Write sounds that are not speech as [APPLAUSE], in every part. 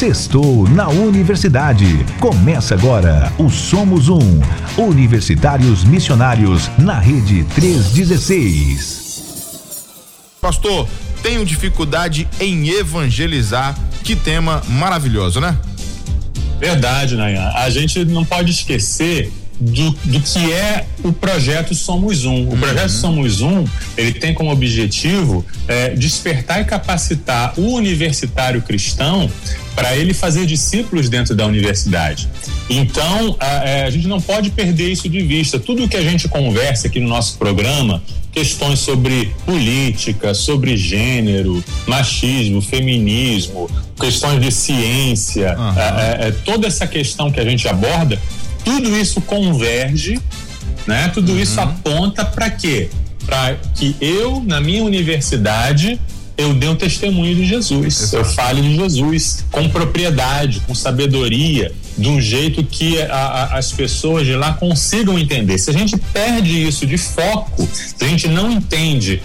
Sextou na Universidade. Começa agora o Somos Um. Universitários Missionários na Rede 316. Pastor, tenho dificuldade em evangelizar. Que tema maravilhoso, né? Verdade, Nayan. A gente não pode esquecer do, do que é o projeto Somos Um. O uhum. projeto Somos Um, ele tem como objetivo é, despertar e capacitar o universitário cristão para ele fazer discípulos dentro da universidade. Então, a, é, a, gente não pode perder isso de vista. Tudo que a gente conversa aqui no nosso programa, questões sobre política, sobre gênero, machismo, feminismo, questões de ciência, uhum. é, é, toda essa questão que a gente aborda, tudo isso converge, né? Tudo uhum. isso aponta para quê? Para que eu, na minha universidade, eu dê um testemunho de Jesus, Exato. eu fale de Jesus com propriedade, com sabedoria, de um jeito que a, a, as pessoas de lá consigam entender. Se a gente perde isso de foco, se a gente não entende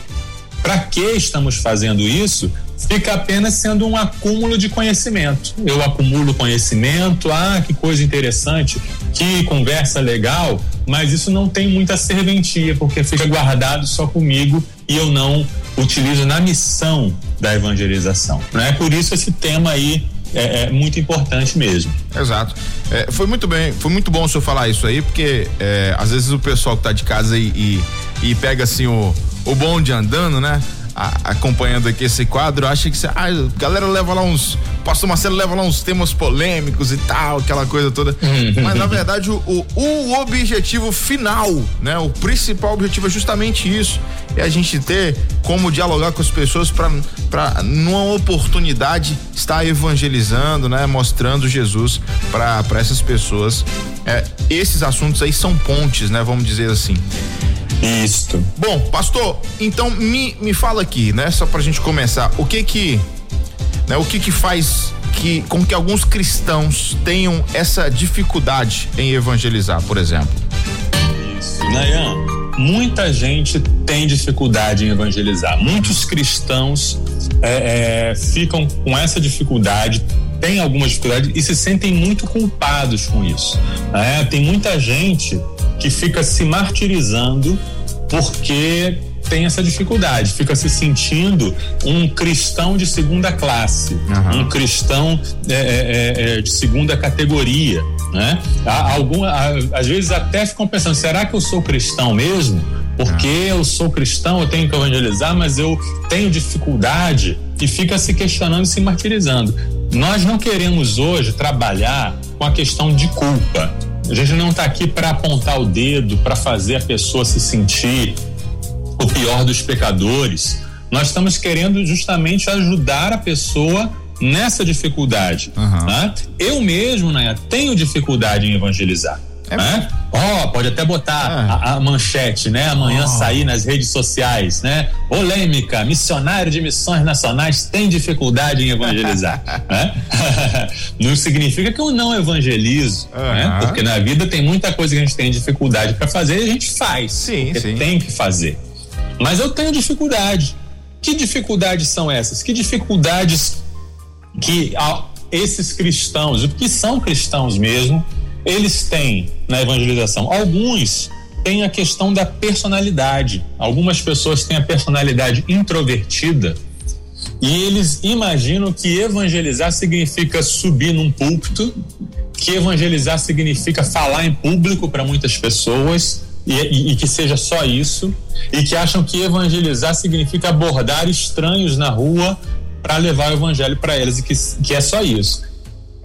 para que estamos fazendo isso, fica apenas sendo um acúmulo de conhecimento. Eu acumulo conhecimento, ah, que coisa interessante, que conversa legal, mas isso não tem muita serventia, porque fica guardado só comigo e eu não utilizo na missão da evangelização. Né? Por isso esse tema aí é, é muito importante mesmo. Exato. É, foi muito bem, foi muito bom o senhor falar isso aí, porque é, às vezes o pessoal que está de casa e, e, e pega assim o, o bonde andando, né? A, acompanhando aqui esse quadro, acha que ah, a galera leva lá uns. Pastor Marcelo leva lá uns temas polêmicos e tal, aquela coisa toda. Uhum. Mas na verdade, o, o, o, objetivo final, né? O principal objetivo é justamente isso. É a gente ter como dialogar com as pessoas para numa oportunidade estar evangelizando, né? Mostrando Jesus para essas pessoas. É, esses assuntos aí são pontes, né? Vamos dizer assim. Isso. Bom, pastor, então me, me fala aqui, né? Só pra gente começar, o que que, né? O que que faz que com que alguns cristãos tenham essa dificuldade em evangelizar, por exemplo? Isso, Nayan, muita gente tem dificuldade em evangelizar. Muitos cristãos é, é, ficam com essa dificuldade, têm alguma dificuldade e se sentem muito culpados com isso. Né? Tem muita gente que fica se martirizando porque tem essa dificuldade, fica se sentindo um cristão de segunda classe, uhum. um cristão é, é, é, é, de segunda categoria, né? Algum, às vezes até ficam pensando, será que eu sou cristão mesmo? Porque uhum. eu sou cristão, eu tenho que evangelizar, mas eu tenho dificuldade e fica se questionando e se martirizando. Nós não queremos hoje trabalhar com a questão de culpa. A gente não está aqui para apontar o dedo, para fazer a pessoa se sentir o pior dos pecadores. Nós estamos querendo justamente ajudar a pessoa nessa dificuldade. Uhum. Né? Eu mesmo, né, tenho dificuldade em evangelizar. É né? Ó, oh, pode até botar é. a, a, manchete, né? Amanhã oh. sair nas redes sociais, né? Polêmica, missionário de missões nacionais tem dificuldade em evangelizar. [LAUGHS] né? [LAUGHS] não significa que eu não evangelizo, né? Porque na vida tem muita coisa que a gente tem dificuldade para fazer e a gente faz. Sim, sim. Tem que fazer. Mas eu tenho dificuldade. Que dificuldades são essas? Que dificuldades que esses cristãos, que são cristãos mesmo, eles têm na evangelização. Alguns têm a questão da personalidade. Algumas pessoas têm a personalidade introvertida e eles imaginam que evangelizar significa subir num púlpito, que evangelizar significa falar em público para muitas pessoas e, e, e, que seja só isso, e que acham que evangelizar significa abordar estranhos na rua para levar o evangelho para eles e que, que é só isso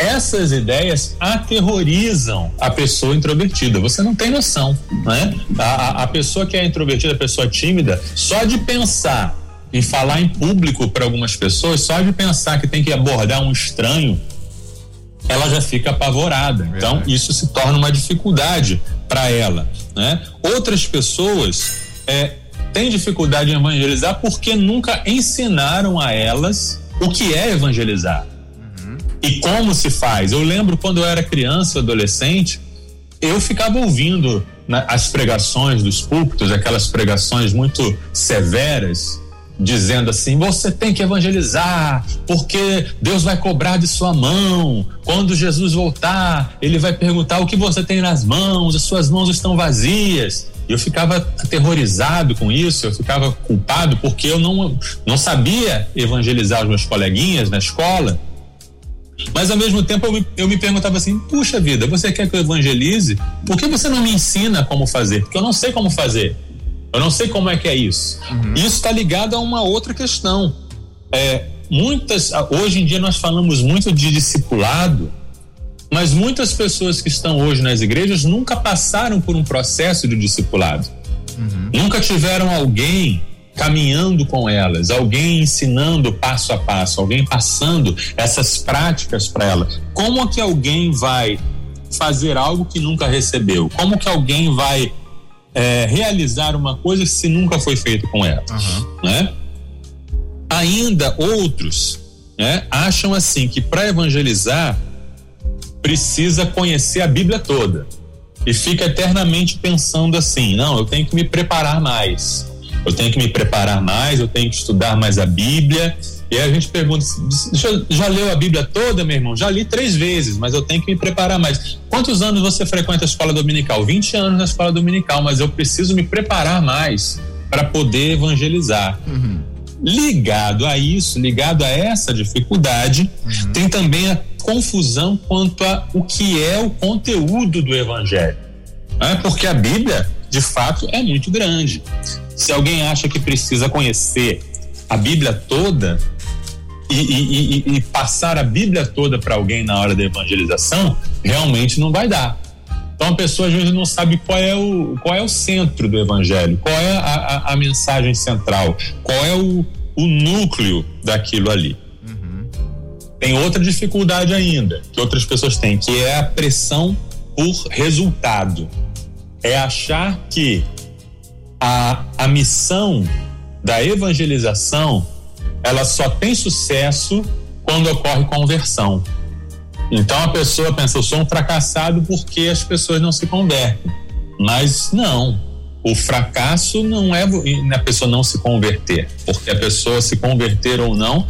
essas ideias aterrorizam a pessoa introvertida. Você não tem noção, né? A, a pessoa que é introvertida, a pessoa tímida, só de pensar em falar em público para algumas pessoas, só de pensar que tem que abordar um estranho, ela já fica apavorada. Então, isso se torna uma dificuldade para ela, né? Outras pessoas é, têm dificuldade em evangelizar porque nunca ensinaram a elas o que é evangelizar e como se faz. Eu lembro quando eu era criança, adolescente, eu ficava ouvindo né, as pregações dos púlpitos, aquelas pregações muito severas, dizendo assim: você tem que evangelizar, porque Deus vai cobrar de sua mão. Quando Jesus voltar, ele vai perguntar o que você tem nas mãos, as suas mãos estão vazias. Eu ficava aterrorizado com isso, eu ficava culpado porque eu não, não sabia evangelizar os meus coleguinhas na escola. Mas ao mesmo tempo eu me, eu me perguntava assim: puxa vida, você quer que eu evangelize? Por que você não me ensina como fazer? Porque eu não sei como fazer. Eu não sei como é que é isso. Uhum. Isso está ligado a uma outra questão. É, muitas, hoje em dia nós falamos muito de discipulado, mas muitas pessoas que estão hoje nas igrejas nunca passaram por um processo de discipulado. Uhum. Nunca tiveram alguém caminhando com elas, alguém ensinando passo a passo, alguém passando essas práticas para elas. Como que alguém vai fazer algo que nunca recebeu? Como que alguém vai é, realizar uma coisa se nunca foi feito com ela, uhum. né? Ainda outros né, acham assim que para evangelizar precisa conhecer a Bíblia toda e fica eternamente pensando assim: não, eu tenho que me preparar mais, eu tenho que me preparar mais, eu tenho que estudar mais a Bíblia e aí a gente pergunta: já, leu a Bíblia toda, meu irmão? Já li três vezes, mas eu tenho que me preparar mais. Quantos anos você frequenta a escola dominical? 20 anos na escola dominical, mas eu preciso me preparar mais para poder evangelizar. Uhum. Ligado a isso, ligado a essa dificuldade, uhum. tem também a confusão quanto a o que é o conteúdo do evangelho. É porque a Bíblia, de fato, é muito grande. Se alguém acha que precisa conhecer a Bíblia toda, e, e, e, passar a Bíblia toda para alguém na hora da evangelização, realmente não vai dar. Então a pessoa às vezes não sabe qual é o, qual é o centro do evangelho, qual é a, a, a mensagem central, qual é o, o núcleo daquilo ali. Uhum. Tem outra dificuldade ainda que outras pessoas têm, que é a pressão por resultado. É achar que a, a missão da evangelização ela só tem sucesso quando ocorre conversão. Então a pessoa pensa, eu sou um fracassado porque as pessoas não se convertem. Mas não, o fracasso não é a pessoa não se converter, porque a pessoa se converter ou não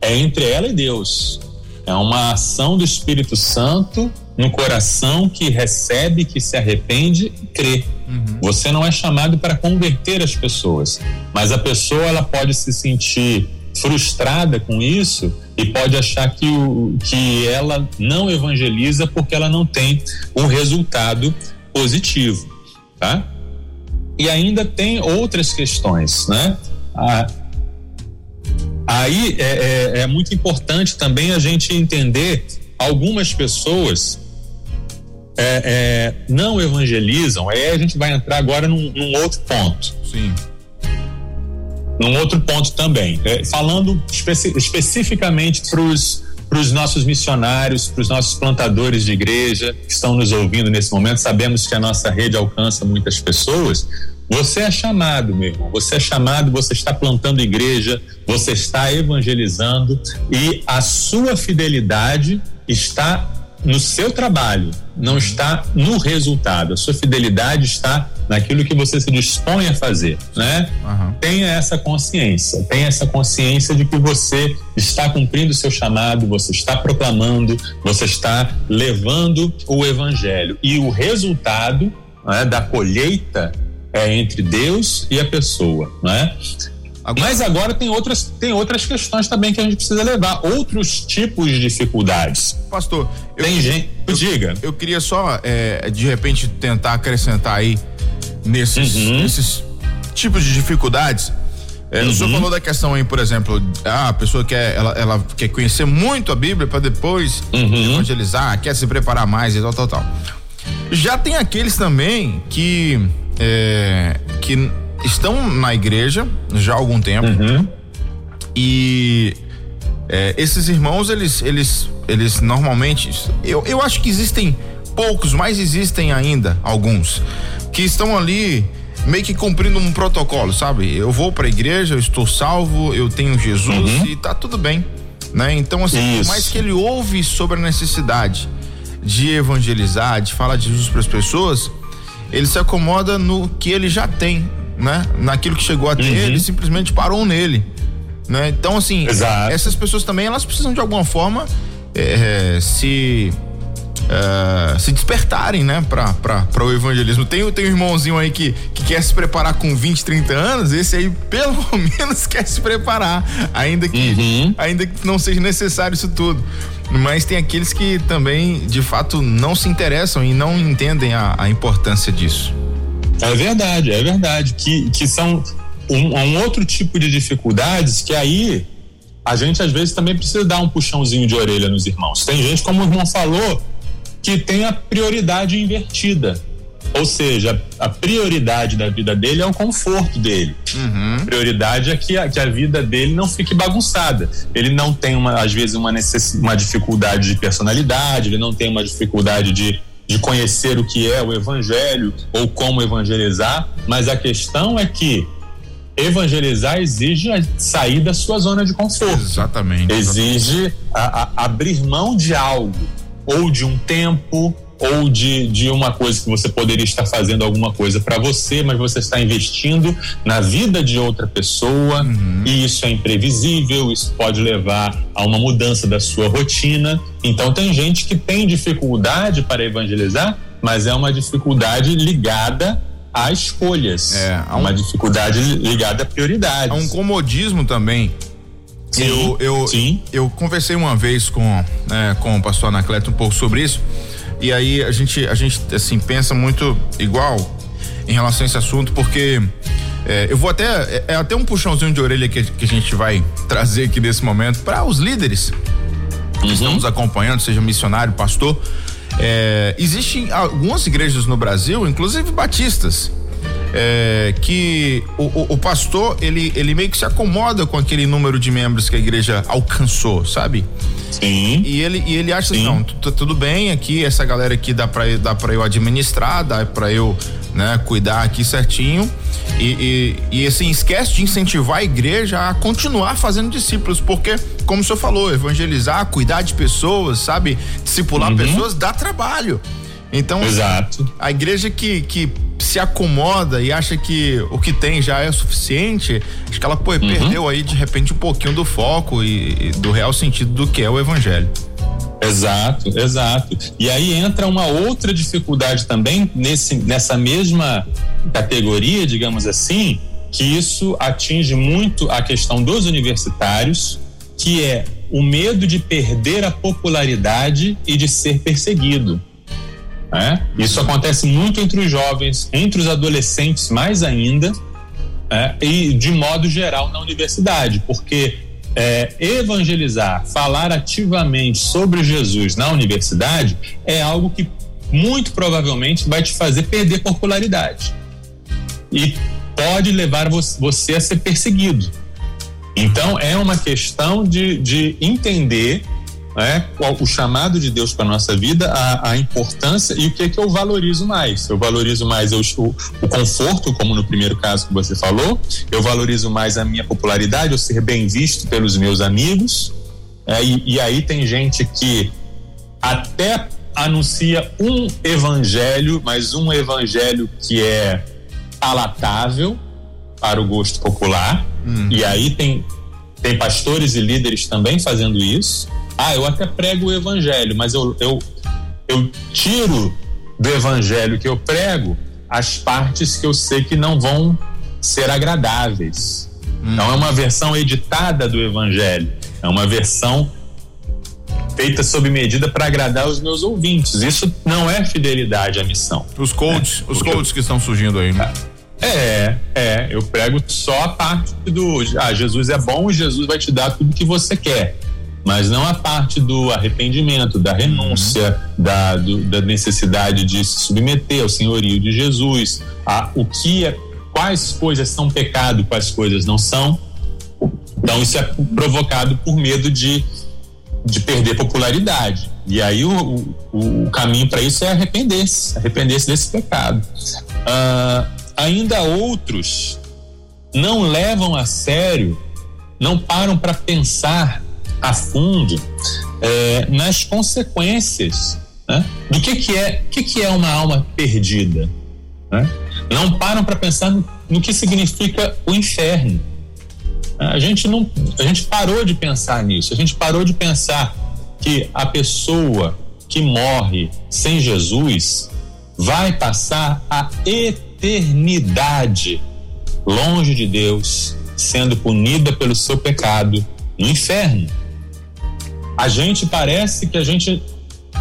é entre ela e Deus. É uma ação do Espírito Santo no coração que recebe, que se arrepende e crê. Uhum. Você não é chamado para converter as pessoas, mas a pessoa ela pode se sentir frustrada com isso e pode achar que, o, que ela não evangeliza porque ela não tem um resultado positivo, tá? E ainda tem outras questões, né? Ah, aí é, é, é muito importante também a gente entender algumas pessoas é, é, não evangelizam, aí a gente vai entrar agora num, num outro ponto. Sim num outro ponto também, é, falando especi especificamente para os nossos missionários, para os nossos plantadores de igreja que estão nos ouvindo nesse momento, sabemos que a nossa rede alcança muitas pessoas. Você é chamado, meu irmão, você é chamado, você está plantando igreja, você está evangelizando e a sua fidelidade está no seu trabalho, não está no resultado. A sua fidelidade está naquilo que você se dispõe a fazer, né? Uhum. Tenha essa consciência, tenha essa consciência de que você está cumprindo o seu chamado, você está proclamando, você está levando o evangelho e o resultado né, da colheita é entre Deus e a pessoa, né? Agora... Mas agora tem outras, tem outras questões também que a gente precisa levar, outros tipos de dificuldades. Pastor, eu, tem gente. Eu, diga. Eu queria só, é, de repente, tentar acrescentar aí nesses, uhum. nesses tipos de dificuldades. É, uhum. O senhor uhum. falou da questão aí, por exemplo, a pessoa quer, ela, ela quer conhecer muito a Bíblia para depois uhum. evangelizar, quer se preparar mais e tal, tal, tal. Já tem aqueles também que é, que estão na igreja já há algum tempo uhum. e é, esses irmãos eles eles eles normalmente eu, eu acho que existem poucos mas existem ainda alguns que estão ali meio que cumprindo um protocolo sabe eu vou para a igreja eu estou salvo eu tenho Jesus uhum. e tá tudo bem né então assim Isso. por mais que ele ouve sobre a necessidade de evangelizar de falar de Jesus para as pessoas ele se acomoda no que ele já tem né? Naquilo que chegou até uhum. ele, simplesmente parou nele. Né? Então, assim, Exato. essas pessoas também elas precisam de alguma forma é, se uh, se despertarem, né, para o evangelismo. Tem, tem um irmãozinho aí que, que quer se preparar com 20, 30 anos, esse aí [LAUGHS] pelo menos quer se preparar, ainda que, uhum. ainda que não seja necessário isso tudo. Mas tem aqueles que também, de fato, não se interessam e não entendem a, a importância disso. É verdade, é verdade. Que, que são um, um outro tipo de dificuldades que aí a gente às vezes também precisa dar um puxãozinho de orelha nos irmãos. Tem gente, como o irmão falou, que tem a prioridade invertida. Ou seja, a prioridade da vida dele é o conforto dele. Uhum. A prioridade é que a, que a vida dele não fique bagunçada. Ele não tem, uma, às vezes, uma, necess, uma dificuldade de personalidade, ele não tem uma dificuldade de, de conhecer o que é o evangelho ou como evangelizar, mas a questão é que evangelizar exige sair da sua zona de conforto. Exatamente. Exige a, a, abrir mão de algo ou de um tempo ou de, de uma coisa que você poderia estar fazendo alguma coisa para você, mas você está investindo na vida de outra pessoa uhum. e isso é imprevisível, isso pode levar a uma mudança da sua rotina. Então tem gente que tem dificuldade para evangelizar, mas é uma dificuldade ligada a escolhas. É, há um, uma dificuldade ligada a prioridades. Há um comodismo também Sim, eu, eu, sim. eu conversei uma vez com, né, com o pastor Anacleto um pouco sobre isso. E aí a gente, a gente assim, pensa muito igual em relação a esse assunto, porque é, eu vou até. É, é, até um puxãozinho de orelha que, que a gente vai trazer aqui nesse momento para os líderes que uhum. estão nos acompanhando, seja missionário, pastor. É, existem algumas igrejas no Brasil, inclusive batistas, é, que o, o, o, pastor ele, ele meio que se acomoda com aquele número de membros que a igreja alcançou, sabe? Sim. E ele, e ele acha assim, não, tudo bem aqui, essa galera aqui dá pra, dá pra eu administrar, dá pra eu né, cuidar aqui certinho. E, e, e, assim, esquece de incentivar a igreja a continuar fazendo discípulos, porque, como o senhor falou, evangelizar, cuidar de pessoas, sabe? Discipular uhum. pessoas dá trabalho. Então, Exato. a igreja que, que se acomoda e acha que o que tem já é suficiente, acho que ela pô, uhum. perdeu aí de repente um pouquinho do foco e, e do real sentido do que é o evangelho. Exato, exato. E aí entra uma outra dificuldade também nesse, nessa mesma categoria, digamos assim, que isso atinge muito a questão dos universitários, que é o medo de perder a popularidade e de ser perseguido. Né? Isso acontece muito entre os jovens, entre os adolescentes mais ainda, é, e de modo geral na universidade, porque é, evangelizar, falar ativamente sobre Jesus na universidade é algo que muito provavelmente vai te fazer perder popularidade e pode levar você a ser perseguido. Então é uma questão de, de entender né, o chamado de Deus para nossa vida, a, a, importância e o que é que eu valorizo mais. Eu valorizo mais o, o, conforto, como no primeiro caso que você falou, eu valorizo mais a minha popularidade, eu ser bem visto pelos meus amigos. É, e, e aí tem gente que até anuncia um evangelho, mas um evangelho que é palatável para o gosto popular. Hum. E aí tem, tem pastores e líderes também fazendo isso. Ah, eu até prego o evangelho, mas eu, eu, eu tiro do evangelho que eu prego as partes que eu sei que não vão ser agradáveis. Hum. Não é uma versão editada do evangelho, é uma versão feita sob medida para agradar os meus ouvintes. Isso não é fidelidade à missão. Os coaches, né? os coaches que estão surgindo aí, né? É, é, eu prego só a parte do ah, Jesus é bom Jesus vai te dar tudo que você quer mas não a parte do arrependimento, da renúncia, uhum. da, do, da necessidade de se submeter ao senhorio de Jesus, a, o que é, quais coisas são pecado, quais coisas não são. Então isso é provocado por medo de, de perder popularidade. E aí o, o, o caminho para isso é arrepender-se, arrepender-se desse pecado. Uh, ainda outros não levam a sério, não param para pensar a fundo é, nas consequências né? do que, que é que, que é uma alma perdida. Né? não param para pensar no, no que significa o inferno. A gente não, a gente parou de pensar nisso. A gente parou de pensar que a pessoa que morre sem Jesus vai passar a eternidade longe de Deus, sendo punida pelo seu pecado no inferno. A gente parece que a gente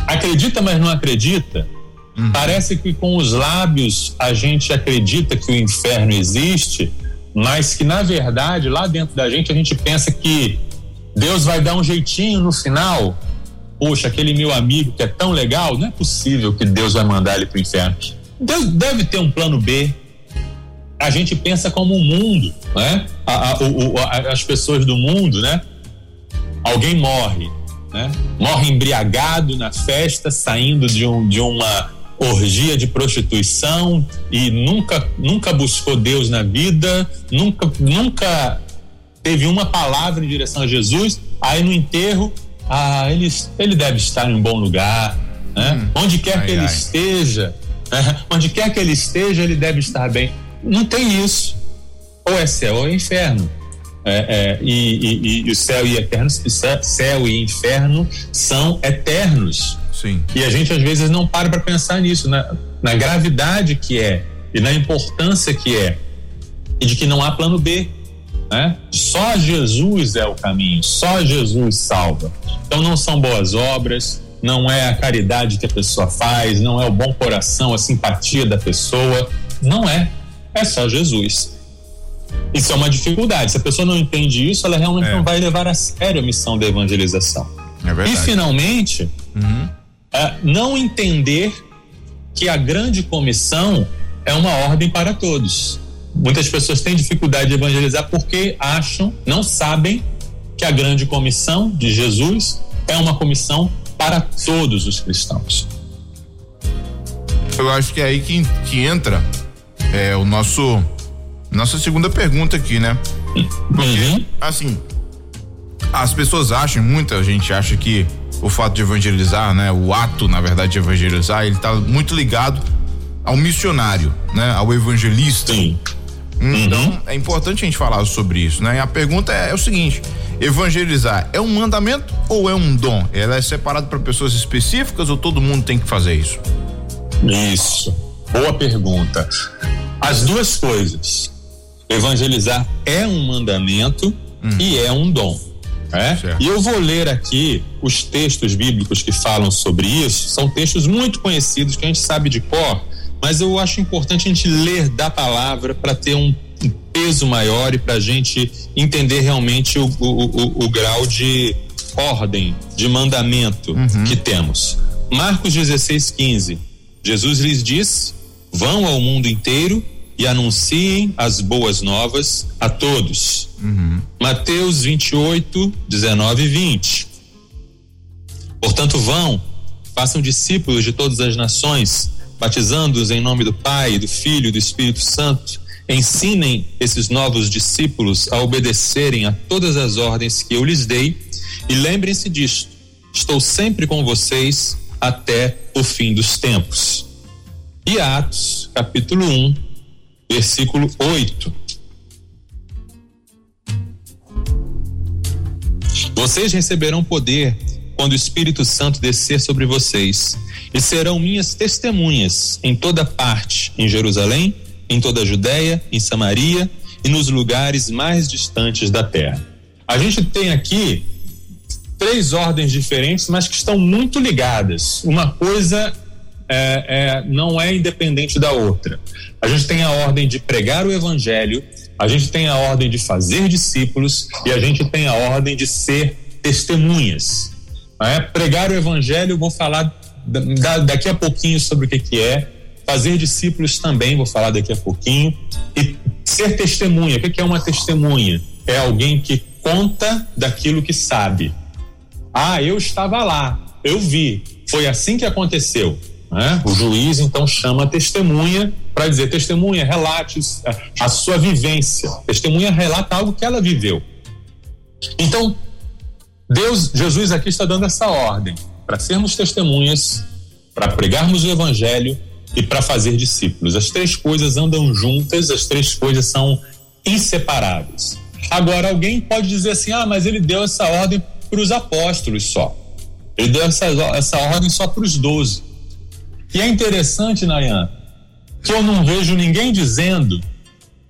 acredita, mas não acredita. Uhum. Parece que com os lábios a gente acredita que o inferno existe, mas que na verdade lá dentro da gente a gente pensa que Deus vai dar um jeitinho no final. Poxa, aquele meu amigo que é tão legal, não é possível que Deus vai mandar ele para o inferno. Deus deve ter um plano B. A gente pensa como o mundo, né? A, a, o, a, as pessoas do mundo, né? Alguém morre, né? Morre embriagado na festa, saindo de, um, de uma orgia de prostituição e nunca nunca buscou Deus na vida, nunca nunca teve uma palavra em direção a Jesus. Aí no enterro, ah, ele, ele deve estar em um bom lugar, né? Hum, onde quer ai, que ele ai. esteja, né? onde quer que ele esteja, ele deve estar bem. Não tem isso. Ou é céu ou é inferno. É, é, e, e, e, o céu e eterno, céu e inferno são eternos. Sim. E a gente às vezes não para para pensar nisso, na, na gravidade que é e na importância que é e de que não há plano B. Né? Só Jesus é o caminho, só Jesus salva. Então não são boas obras, não é a caridade que a pessoa faz, não é o bom coração, a simpatia da pessoa, não é. É só Jesus. Isso é uma dificuldade. Se a pessoa não entende isso, ela realmente é. não vai levar a sério a missão da evangelização. É e finalmente, uhum. é, não entender que a grande comissão é uma ordem para todos. Muitas pessoas têm dificuldade de evangelizar porque acham, não sabem que a grande comissão de Jesus é uma comissão para todos os cristãos. Eu acho que é aí que, que entra é, o nosso nossa segunda pergunta aqui, né? Porque, uhum. assim, as pessoas acham, muita gente acha que o fato de evangelizar, né? O ato, na verdade, de evangelizar, ele tá muito ligado ao missionário, né? Ao evangelista. Sim. Então, uhum. é importante a gente falar sobre isso, né? E a pergunta é, é, o seguinte: evangelizar é um mandamento ou é um dom? Ela é separado para pessoas específicas ou todo mundo tem que fazer isso? Isso. Boa pergunta. As duas coisas. Evangelizar é um mandamento hum. e é um dom. É? E eu vou ler aqui os textos bíblicos que falam sobre isso. São textos muito conhecidos que a gente sabe de cor, mas eu acho importante a gente ler da palavra para ter um, um, peso maior e para a gente entender realmente o, o, o, o, grau de ordem, de mandamento uhum. que temos. Marcos 16, 15. Jesus lhes disse: Vão ao mundo inteiro e anunciem as boas novas a todos. Uhum. Mateus 28, 19 e 20. Portanto, vão, façam discípulos de todas as nações, batizando-os em nome do Pai, do Filho e do Espírito Santo. Ensinem esses novos discípulos a obedecerem a todas as ordens que eu lhes dei e lembrem-se disto: estou sempre com vocês até o fim dos tempos. E Atos, capítulo 1, versículo 8. Vocês receberão poder quando o Espírito Santo descer sobre vocês, e serão minhas testemunhas em toda parte, em Jerusalém, em toda a Judéia, em Samaria e nos lugares mais distantes da terra. A gente tem aqui três ordens diferentes, mas que estão muito ligadas. Uma coisa é, é, não é independente da outra. A gente tem a ordem de pregar o evangelho, a gente tem a ordem de fazer discípulos e a gente tem a ordem de ser testemunhas. É? Pregar o evangelho, vou falar daqui a pouquinho sobre o que, que é. Fazer discípulos também, vou falar daqui a pouquinho. E ser testemunha, o que, que é uma testemunha? É alguém que conta daquilo que sabe. Ah, eu estava lá, eu vi, foi assim que aconteceu. Né? O juiz então chama a testemunha para dizer: testemunha, relate a sua vivência. Testemunha relata algo que ela viveu. Então, Deus, Jesus aqui está dando essa ordem para sermos testemunhas, para pregarmos o evangelho e para fazer discípulos. As três coisas andam juntas, as três coisas são inseparáveis. Agora, alguém pode dizer assim: ah, mas ele deu essa ordem para os apóstolos só. Ele deu essa, essa ordem só para os doze. E é interessante, Nayan, que eu não vejo ninguém dizendo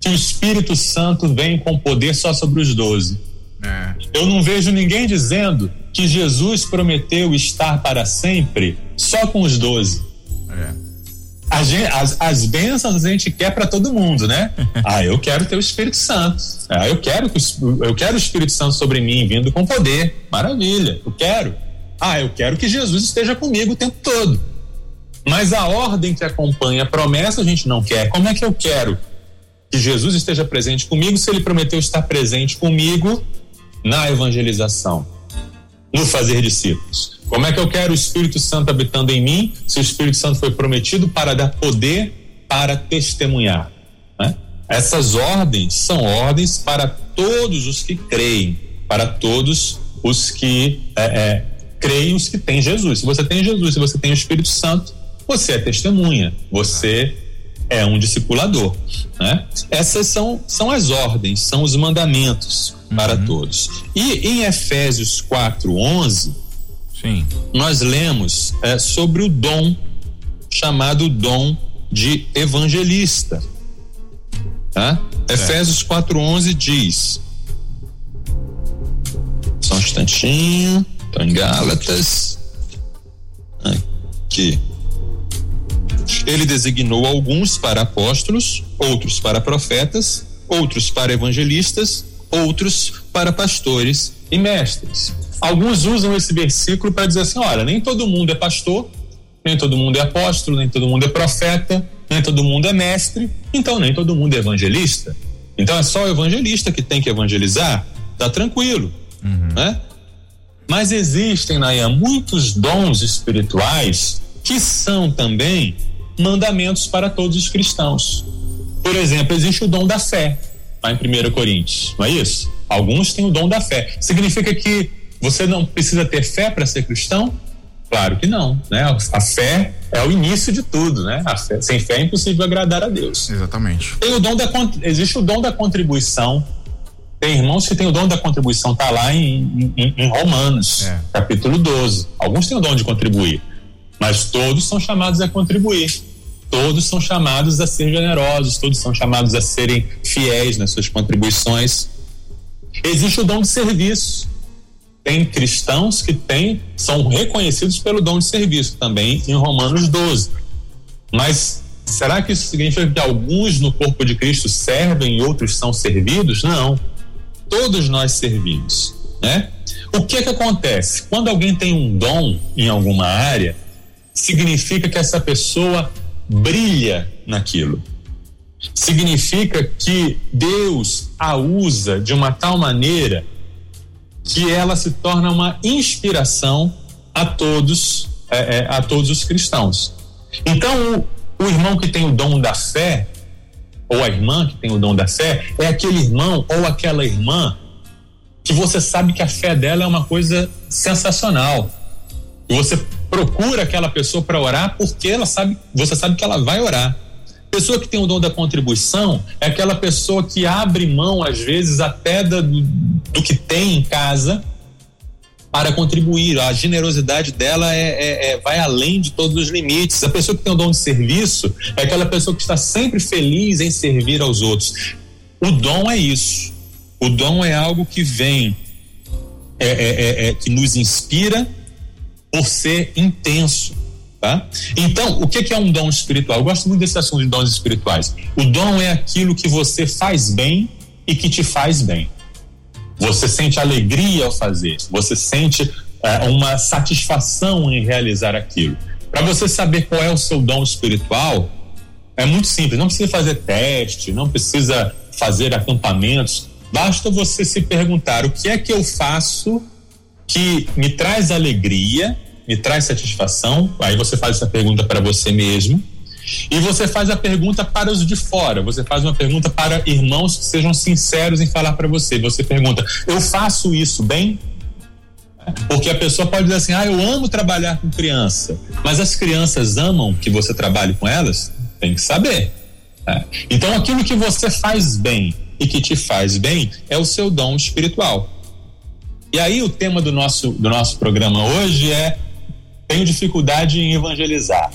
que o Espírito Santo vem com poder só sobre os doze. É. Eu não vejo ninguém dizendo que Jesus prometeu estar para sempre só com os doze. É. As, as bênçãos a gente quer para todo mundo, né? [LAUGHS] ah, eu quero ter o Espírito Santo. Ah, eu quero que eu quero o Espírito Santo sobre mim vindo com poder. Maravilha, eu quero. Ah, eu quero que Jesus esteja comigo o tempo todo. Mas a ordem que acompanha a promessa a gente não quer. Como é que eu quero que Jesus esteja presente comigo se ele prometeu estar presente comigo na evangelização, no fazer discípulos? Como é que eu quero o Espírito Santo habitando em mim se o Espírito Santo foi prometido para dar poder para testemunhar? Né? Essas ordens são ordens para todos os que creem, para todos os que é, é, creem, os que têm Jesus. Se você tem Jesus, se você tem o Espírito Santo, você é testemunha, você é um discipulador. Né? Essas são, são as ordens, são os mandamentos uhum. para todos. E em Efésios 4, 11, Sim. Nós lemos é, sobre o dom chamado dom de evangelista. Tá? Efésios 4:11 diz. Só um instantinho. Estou em Gálatas. Aqui. Ele designou alguns para apóstolos, outros para profetas, outros para evangelistas, outros para pastores e mestres. Alguns usam esse versículo para dizer assim: olha, nem todo mundo é pastor, nem todo mundo é apóstolo, nem todo mundo é profeta, nem todo mundo é mestre, então nem todo mundo é evangelista. Então é só o evangelista que tem que evangelizar, tá tranquilo, uhum. né? Mas existem, Nayan, muitos dons espirituais que são também mandamentos para todos os cristãos. Por exemplo, existe o dom da fé, lá em 1 Coríntios, não é isso? Alguns têm o dom da fé. Significa que você não precisa ter fé para ser cristão? Claro que não, né? A fé é o início de tudo, né? Fé, sem fé é impossível agradar a Deus. Exatamente. Tem o dom da existe o dom da contribuição. Tem irmãos que têm o dom da contribuição, tá lá em, em, em Romanos, é. capítulo 12. Alguns têm o dom de contribuir, mas todos são chamados a contribuir. Todos são chamados a ser generosos, todos são chamados a serem fiéis nas suas contribuições. Existe o dom de serviço tem cristãos que têm, são reconhecidos pelo dom de serviço também em Romanos 12. Mas será que isso significa que alguns no corpo de Cristo servem e outros são servidos? Não. Todos nós servimos, né? O que é que acontece? Quando alguém tem um dom em alguma área, significa que essa pessoa brilha naquilo. Significa que Deus a usa de uma tal maneira que ela se torna uma inspiração a todos, é, é, a todos os cristãos. Então, o, o irmão que tem o dom da fé, ou a irmã que tem o dom da fé, é aquele irmão ou aquela irmã que você sabe que a fé dela é uma coisa sensacional. E você procura aquela pessoa para orar porque ela sabe, você sabe que ela vai orar. Pessoa que tem o dom da contribuição é aquela pessoa que abre mão, às vezes, até do, do que tem em casa para contribuir. A generosidade dela é, é, é, vai além de todos os limites. A pessoa que tem o dom de serviço é aquela pessoa que está sempre feliz em servir aos outros. O dom é isso. O dom é algo que vem, é, é, é, é que nos inspira por ser intenso Tá? Então, o que é um dom espiritual? Eu gosto muito desse assunto de dons espirituais. O dom é aquilo que você faz bem e que te faz bem. Você sente alegria ao fazer, você sente é, uma satisfação em realizar aquilo. Para você saber qual é o seu dom espiritual, é muito simples. Não precisa fazer teste, não precisa fazer acampamentos. Basta você se perguntar o que é que eu faço que me traz alegria me traz satisfação? Aí você faz essa pergunta para você mesmo. E você faz a pergunta para os de fora. Você faz uma pergunta para irmãos que sejam sinceros em falar para você. Você pergunta: Eu faço isso bem? Porque a pessoa pode dizer assim: ah, eu amo trabalhar com criança, mas as crianças amam que você trabalhe com elas? Tem que saber. Né? Então, aquilo que você faz bem e que te faz bem é o seu dom espiritual. E aí, o tema do nosso, do nosso programa hoje é: tenho dificuldade em evangelizar.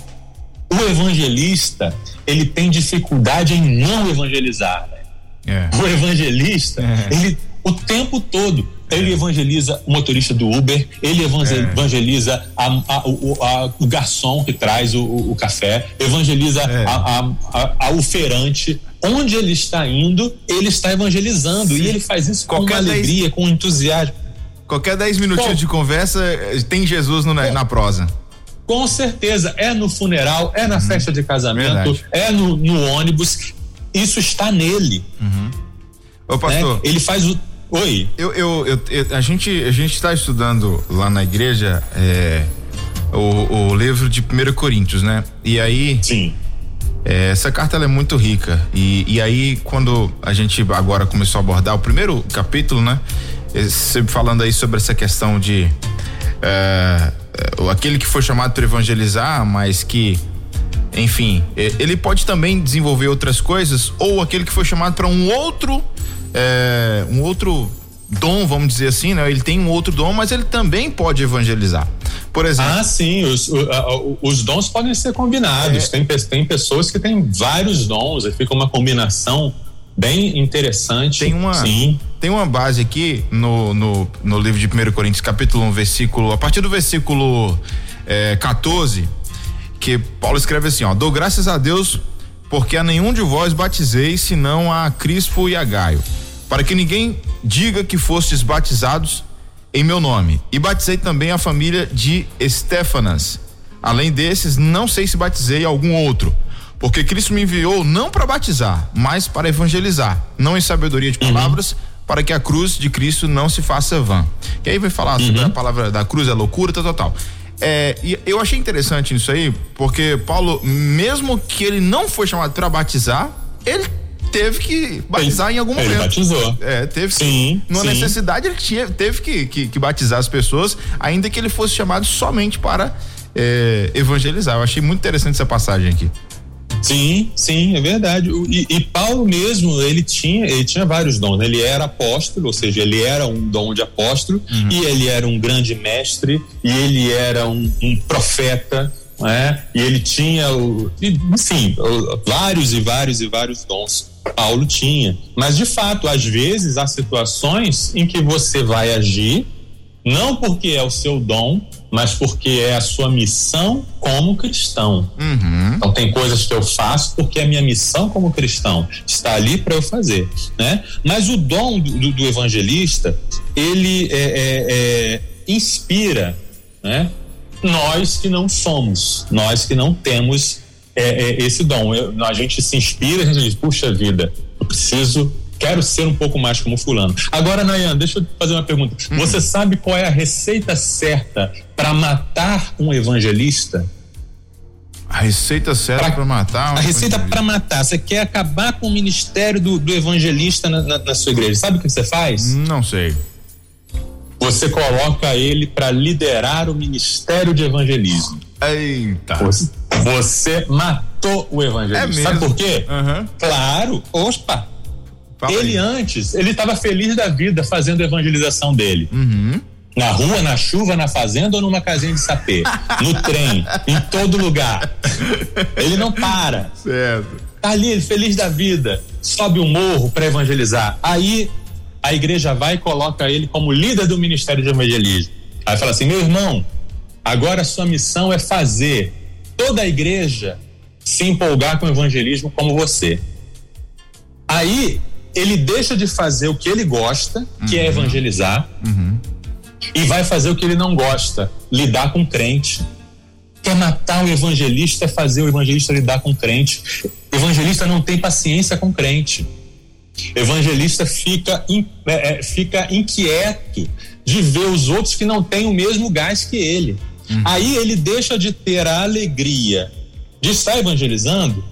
O evangelista, ele tem dificuldade em não evangelizar. Né? É. O evangelista, é. ele o tempo todo ele evangeliza o motorista do Uber, ele evangeliza é. a, a, o, a, o, garçom que traz o, o café, evangeliza é. a, o feirante. Onde ele está indo, ele está evangelizando. Sim. E ele faz isso Qualquer com alegria, com entusiasmo. Qualquer 10 minutinhos Bom, de conversa tem Jesus no, na, na prosa. Com certeza, é no funeral, é na uhum. festa de casamento, Verdade. é no, no, ônibus. Isso está nele. Uhum. Ô, pastor. Né? Ele faz o Oi. Eu, eu, eu, eu, a gente a gente está estudando lá na igreja é, o, o livro de 1 Coríntios, né? E aí. Sim. É, essa carta é muito rica e, e aí quando a gente agora começou a abordar o primeiro capítulo, né? É, sempre falando aí sobre essa questão de é, é aquele que foi chamado para evangelizar, mas que enfim, ele pode também desenvolver outras coisas ou aquele que foi chamado para um outro é, um outro dom, vamos dizer assim, né? Ele tem um outro dom, mas ele também pode evangelizar. Por exemplo. Ah, sim, os, os dons podem ser combinados. É, tem, tem pessoas que têm vários dons, e fica uma combinação bem interessante. Tem uma, sim. tem uma base aqui no, no, no livro de 1 Coríntios, capítulo 1, versículo, a partir do versículo é, 14, que Paulo escreve assim: ó, dou graças a Deus porque a nenhum de vós batizei, senão a Crispo e a Gaio para que ninguém diga que fostes batizados em meu nome. E batizei também a família de Estéfanas. Além desses, não sei se batizei algum outro, porque Cristo me enviou não para batizar, mas para evangelizar, não em sabedoria de uhum. palavras, uhum. para que a cruz de Cristo não se faça vã. E aí vai falar uhum. sobre a palavra da cruz, a loucura, tal, tal, tal. É, e eu achei interessante isso aí, porque Paulo, mesmo que ele não foi chamado para batizar, ele teve que batizar ele, em algum momento. Ele batizou. É, teve sim, que. Numa sim. necessidade, ele tinha, teve que, que, que, batizar as pessoas, ainda que ele fosse chamado somente para é, evangelizar. Eu achei muito interessante essa passagem aqui. Sim, sim, é verdade. E, e, Paulo mesmo, ele tinha, ele tinha vários dons. Ele era apóstolo, ou seja, ele era um dom de apóstolo, uhum. e ele era um grande mestre, e ele era um, um profeta, né? E ele tinha, o, enfim, vários e vários e vários dons. Paulo tinha. Mas, de fato, às vezes há situações em que você vai agir, não porque é o seu dom, mas porque é a sua missão como cristão. Uhum. Então, tem coisas que eu faço porque a minha missão como cristão está ali para eu fazer. Né? Mas o dom do, do evangelista, ele é, é, é, inspira, né? nós que não somos, nós que não temos é, é, esse dom. Eu, a gente se inspira, a gente diz, puxa vida, eu preciso, quero ser um pouco mais como fulano. Agora, Nayan, deixa eu fazer uma pergunta. Uhum. Você sabe qual é a receita certa para matar um evangelista? A receita certa para matar? Um a receita para matar. Você quer acabar com o ministério do, do evangelista na, na, na sua igreja. Sabe o que você faz? Não sei você coloca ele para liderar o ministério de evangelismo. Eita. Você, você matou o evangelismo. É Sabe por quê? Uhum. Claro, opa. Fala ele aí. antes, ele estava feliz da vida fazendo a evangelização dele. Uhum. Na rua, na chuva, na fazenda ou numa casinha de sapê? no trem, em todo lugar. Ele não para. Certo. Tá ali, feliz da vida. Sobe o morro para evangelizar. Aí a igreja vai e coloca ele como líder do ministério de evangelismo. Aí fala assim: meu irmão, agora a sua missão é fazer toda a igreja se empolgar com o evangelismo como você. Aí ele deixa de fazer o que ele gosta, que é uhum. é evangelizar, uhum. e vai fazer o que ele não gosta, lidar com crente. Quer matar o evangelista é fazer o evangelista lidar com crente. Evangelista não tem paciência com crente. Evangelista fica, é, é, fica inquieto de ver os outros que não têm o mesmo gás que ele. Uhum. Aí ele deixa de ter a alegria de estar evangelizando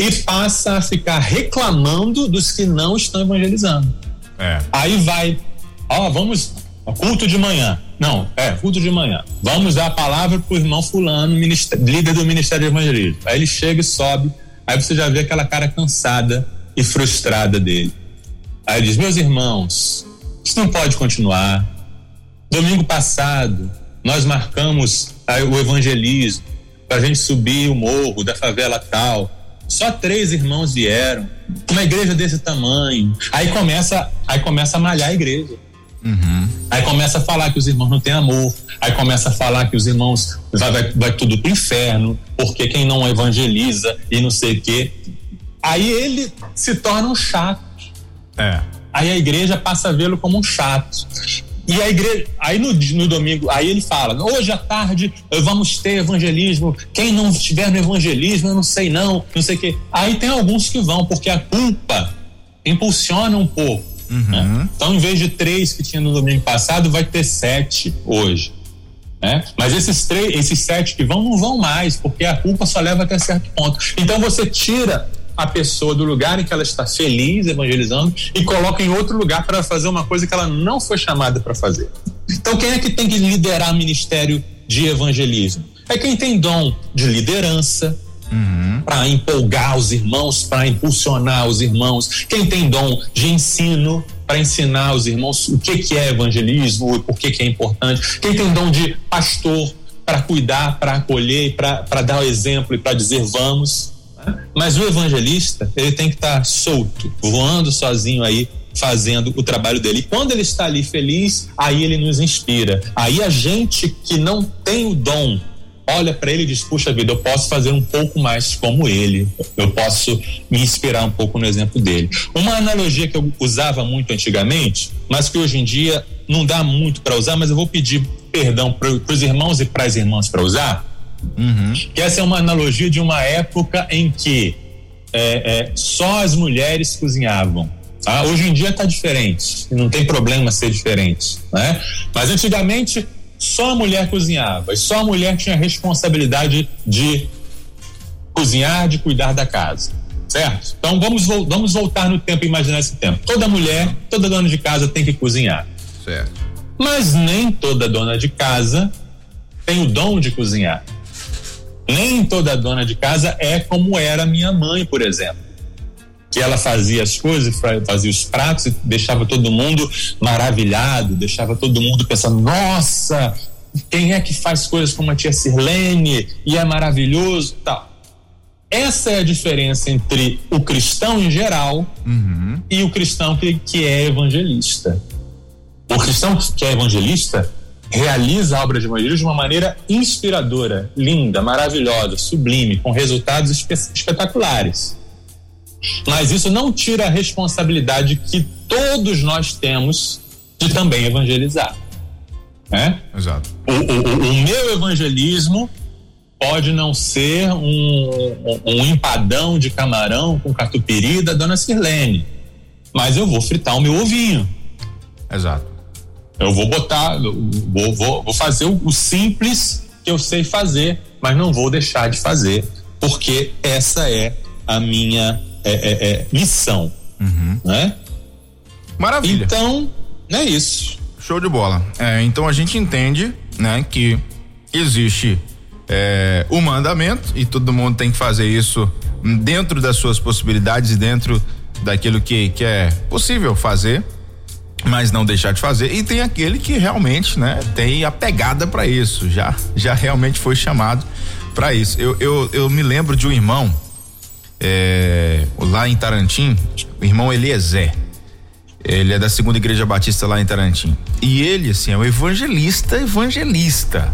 e passa a ficar reclamando dos que não estão evangelizando. É. Aí vai, ó, vamos, culto de manhã. Não, é, culto de manhã. Vamos dar a palavra pro irmão fulano, líder do Ministério de Evangelismo. Aí ele chega e sobe, aí você já vê aquela cara cansada e frustrada dele. Aí ele diz: Meus irmãos, isso não pode continuar. Domingo passado, nós marcamos o evangelismo para a gente subir o morro da favela tal. Só três irmãos vieram. Uma igreja desse tamanho. Aí começa, aí começa a malhar a igreja. Uhum. Aí começa a falar que os irmãos não têm amor. Aí começa a falar que os irmãos vai, vai, vai tudo pro inferno, porque quem não evangeliza e não sei o quê. Aí ele se torna um chato. É. Aí a igreja passa a vê-lo como um chato. E a igreja, aí no, no domingo, aí ele fala: hoje à tarde vamos ter evangelismo. Quem não estiver no evangelismo, eu não sei não, não sei o quê. Aí tem alguns que vão, porque a culpa impulsiona um pouco. Uhum. Né? Então, em vez de três que tinha no domingo passado, vai ter sete hoje. Né? Mas esses três, esses sete que vão, não vão mais, porque a culpa só leva até certo ponto. Então você tira a pessoa do lugar em que ela está feliz evangelizando e coloca em outro lugar para fazer uma coisa que ela não foi chamada para fazer. Então, quem é que tem que liderar o ministério de evangelismo? É quem tem dom de liderança, uhum. para empolgar os irmãos, para impulsionar os irmãos. Quem tem dom de ensino, para ensinar os irmãos o que, que é evangelismo e por que, que é importante. Quem tem dom de pastor, para cuidar, para acolher, para dar o exemplo e para dizer vamos. Mas o evangelista, ele tem que estar tá solto, voando sozinho aí, fazendo o trabalho dele. E quando ele está ali feliz, aí ele nos inspira. Aí a gente que não tem o dom, olha para ele e diz: Puxa vida, eu posso fazer um pouco mais como ele, eu posso me inspirar um pouco no exemplo dele. Uma analogia que eu usava muito antigamente, mas que hoje em dia não dá muito para usar, mas eu vou pedir perdão para os irmãos e para as irmãs para usar Uhum. Que essa é uma analogia de uma época em que é, é, só as mulheres cozinhavam. Tá? Hoje em dia está diferente, não tem problema ser diferente. Né? Mas antigamente só a mulher cozinhava e só a mulher tinha a responsabilidade de cozinhar, de cuidar da casa. Certo? Então vamos, vamos voltar no tempo e imaginar esse tempo. Toda mulher, toda dona de casa tem que cozinhar. Certo. Mas nem toda dona de casa tem o dom de cozinhar. Nem toda dona de casa é como era minha mãe, por exemplo. Que ela fazia as coisas, fazia os pratos e deixava todo mundo maravilhado, deixava todo mundo pensando: nossa, quem é que faz coisas como a tia Sirlene e é maravilhoso tal. Essa é a diferença entre o cristão em geral uhum. e o cristão que, que é evangelista. O cristão que é evangelista, realiza a obra de evangelismo de uma maneira inspiradora, linda, maravilhosa, sublime, com resultados espe espetaculares. Mas isso não tira a responsabilidade que todos nós temos de também evangelizar. Né? Exato. O, o, o meu evangelismo pode não ser um, um, um, empadão de camarão com catupiry da dona Sirlene, mas eu vou fritar o meu ovinho. Exato. Eu vou botar, vou, vou, vou fazer o, o simples que eu sei fazer, mas não vou deixar de fazer, porque essa é a minha é, é, é, missão. Uhum. Né? Maravilha. Então, é isso. Show de bola. É, então a gente entende né, que existe é, o mandamento e todo mundo tem que fazer isso dentro das suas possibilidades e dentro daquilo que, que é possível fazer mas não deixar de fazer. E tem aquele que realmente, né, tem a pegada para isso, já já realmente foi chamado para isso. Eu, eu, eu me lembro de um irmão é, lá em Tarantim, o irmão Eliezer. Ele é da segunda igreja batista lá em Tarantim. E ele, assim, é um evangelista, evangelista.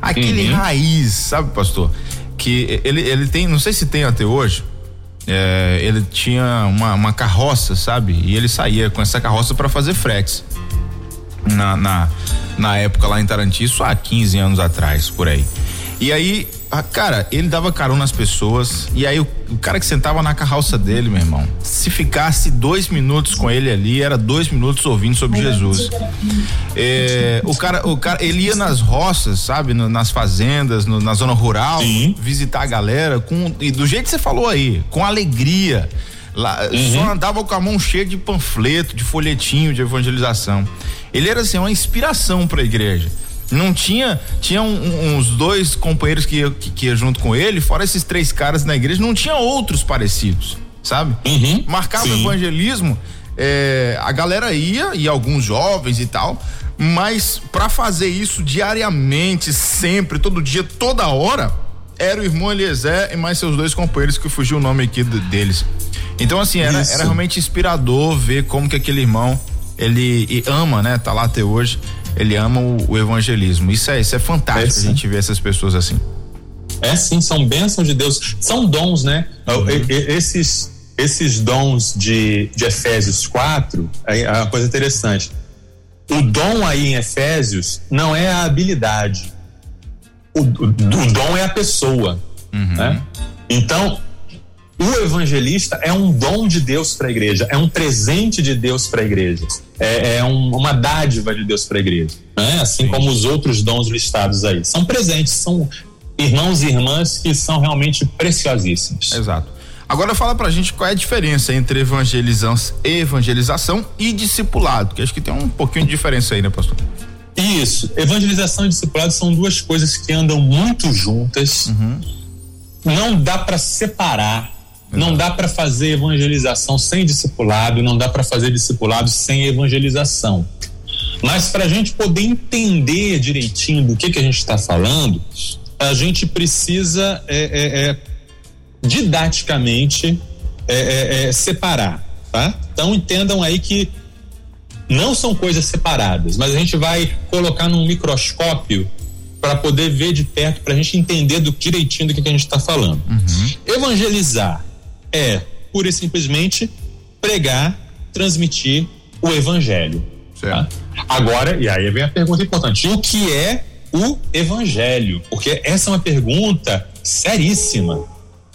Aquele uhum. raiz, sabe, pastor? Que ele, ele tem, não sei se tem até hoje, é, ele tinha uma, uma, carroça, sabe? E ele saía com essa carroça para fazer fretes. Na, na, na época lá em Tarantim, isso há 15 anos atrás, por aí. E aí, cara, ele dava carona nas pessoas. E aí, o, o, cara que sentava na carroça dele, meu irmão, se ficasse dois minutos com ele ali, era dois minutos ouvindo sobre Jesus. É, o cara, o cara, ele ia nas roças, sabe, no, nas fazendas, no, na zona rural, Sim. visitar a galera com e do jeito que você falou aí, com alegria. Lá, uhum. Só andava com a mão cheia de panfleto, de folhetinho de evangelização. Ele era assim uma inspiração para a igreja. Não tinha, tinha um, uns dois companheiros que, que, que ia junto com ele, fora esses três caras na igreja, não tinha outros parecidos, sabe? Uhum, Marcava o evangelismo, é, a galera ia, e alguns jovens e tal, mas para fazer isso diariamente, sempre, todo dia, toda hora, era o irmão Eliezer e mais seus dois companheiros que fugiu o nome aqui deles. Então, assim, era, era realmente inspirador ver como que aquele irmão ele ama, né? Tá lá até hoje. Ele ama o, o evangelismo. Isso é, isso é fantástico é, a gente ver essas pessoas assim. É sim, são bênçãos de Deus, são dons, né? Uhum. Esses esses dons de, de Efésios 4 é uma coisa interessante. O dom aí em Efésios não é a habilidade. O, o, o dom é a pessoa. Uhum. Né? Então, o evangelista é um dom de Deus para a igreja, é um presente de Deus para a igreja, é, é um, uma dádiva de Deus para a igreja, né? assim Sim. como os outros dons listados aí. São presentes, são irmãos e irmãs que são realmente preciosíssimos. Exato. Agora fala pra gente qual é a diferença entre evangelização, evangelização e discipulado, que acho que tem um pouquinho de diferença aí, né, pastor? Isso. Evangelização e discipulado são duas coisas que andam muito juntas. Uhum. Não dá para separar não dá para fazer evangelização sem discipulado, não dá para fazer discipulado sem evangelização. Mas para a gente poder entender direitinho do que, que a gente está falando, a gente precisa é, é, é, didaticamente é, é, é, separar, tá? Então entendam aí que não são coisas separadas, mas a gente vai colocar num microscópio para poder ver de perto, para a gente entender do direitinho do que, que a gente está falando. Uhum. Evangelizar é pura e simplesmente pregar, transmitir o evangelho. Tá? Agora, e aí vem a pergunta importante: o que é o evangelho? Porque essa é uma pergunta seríssima.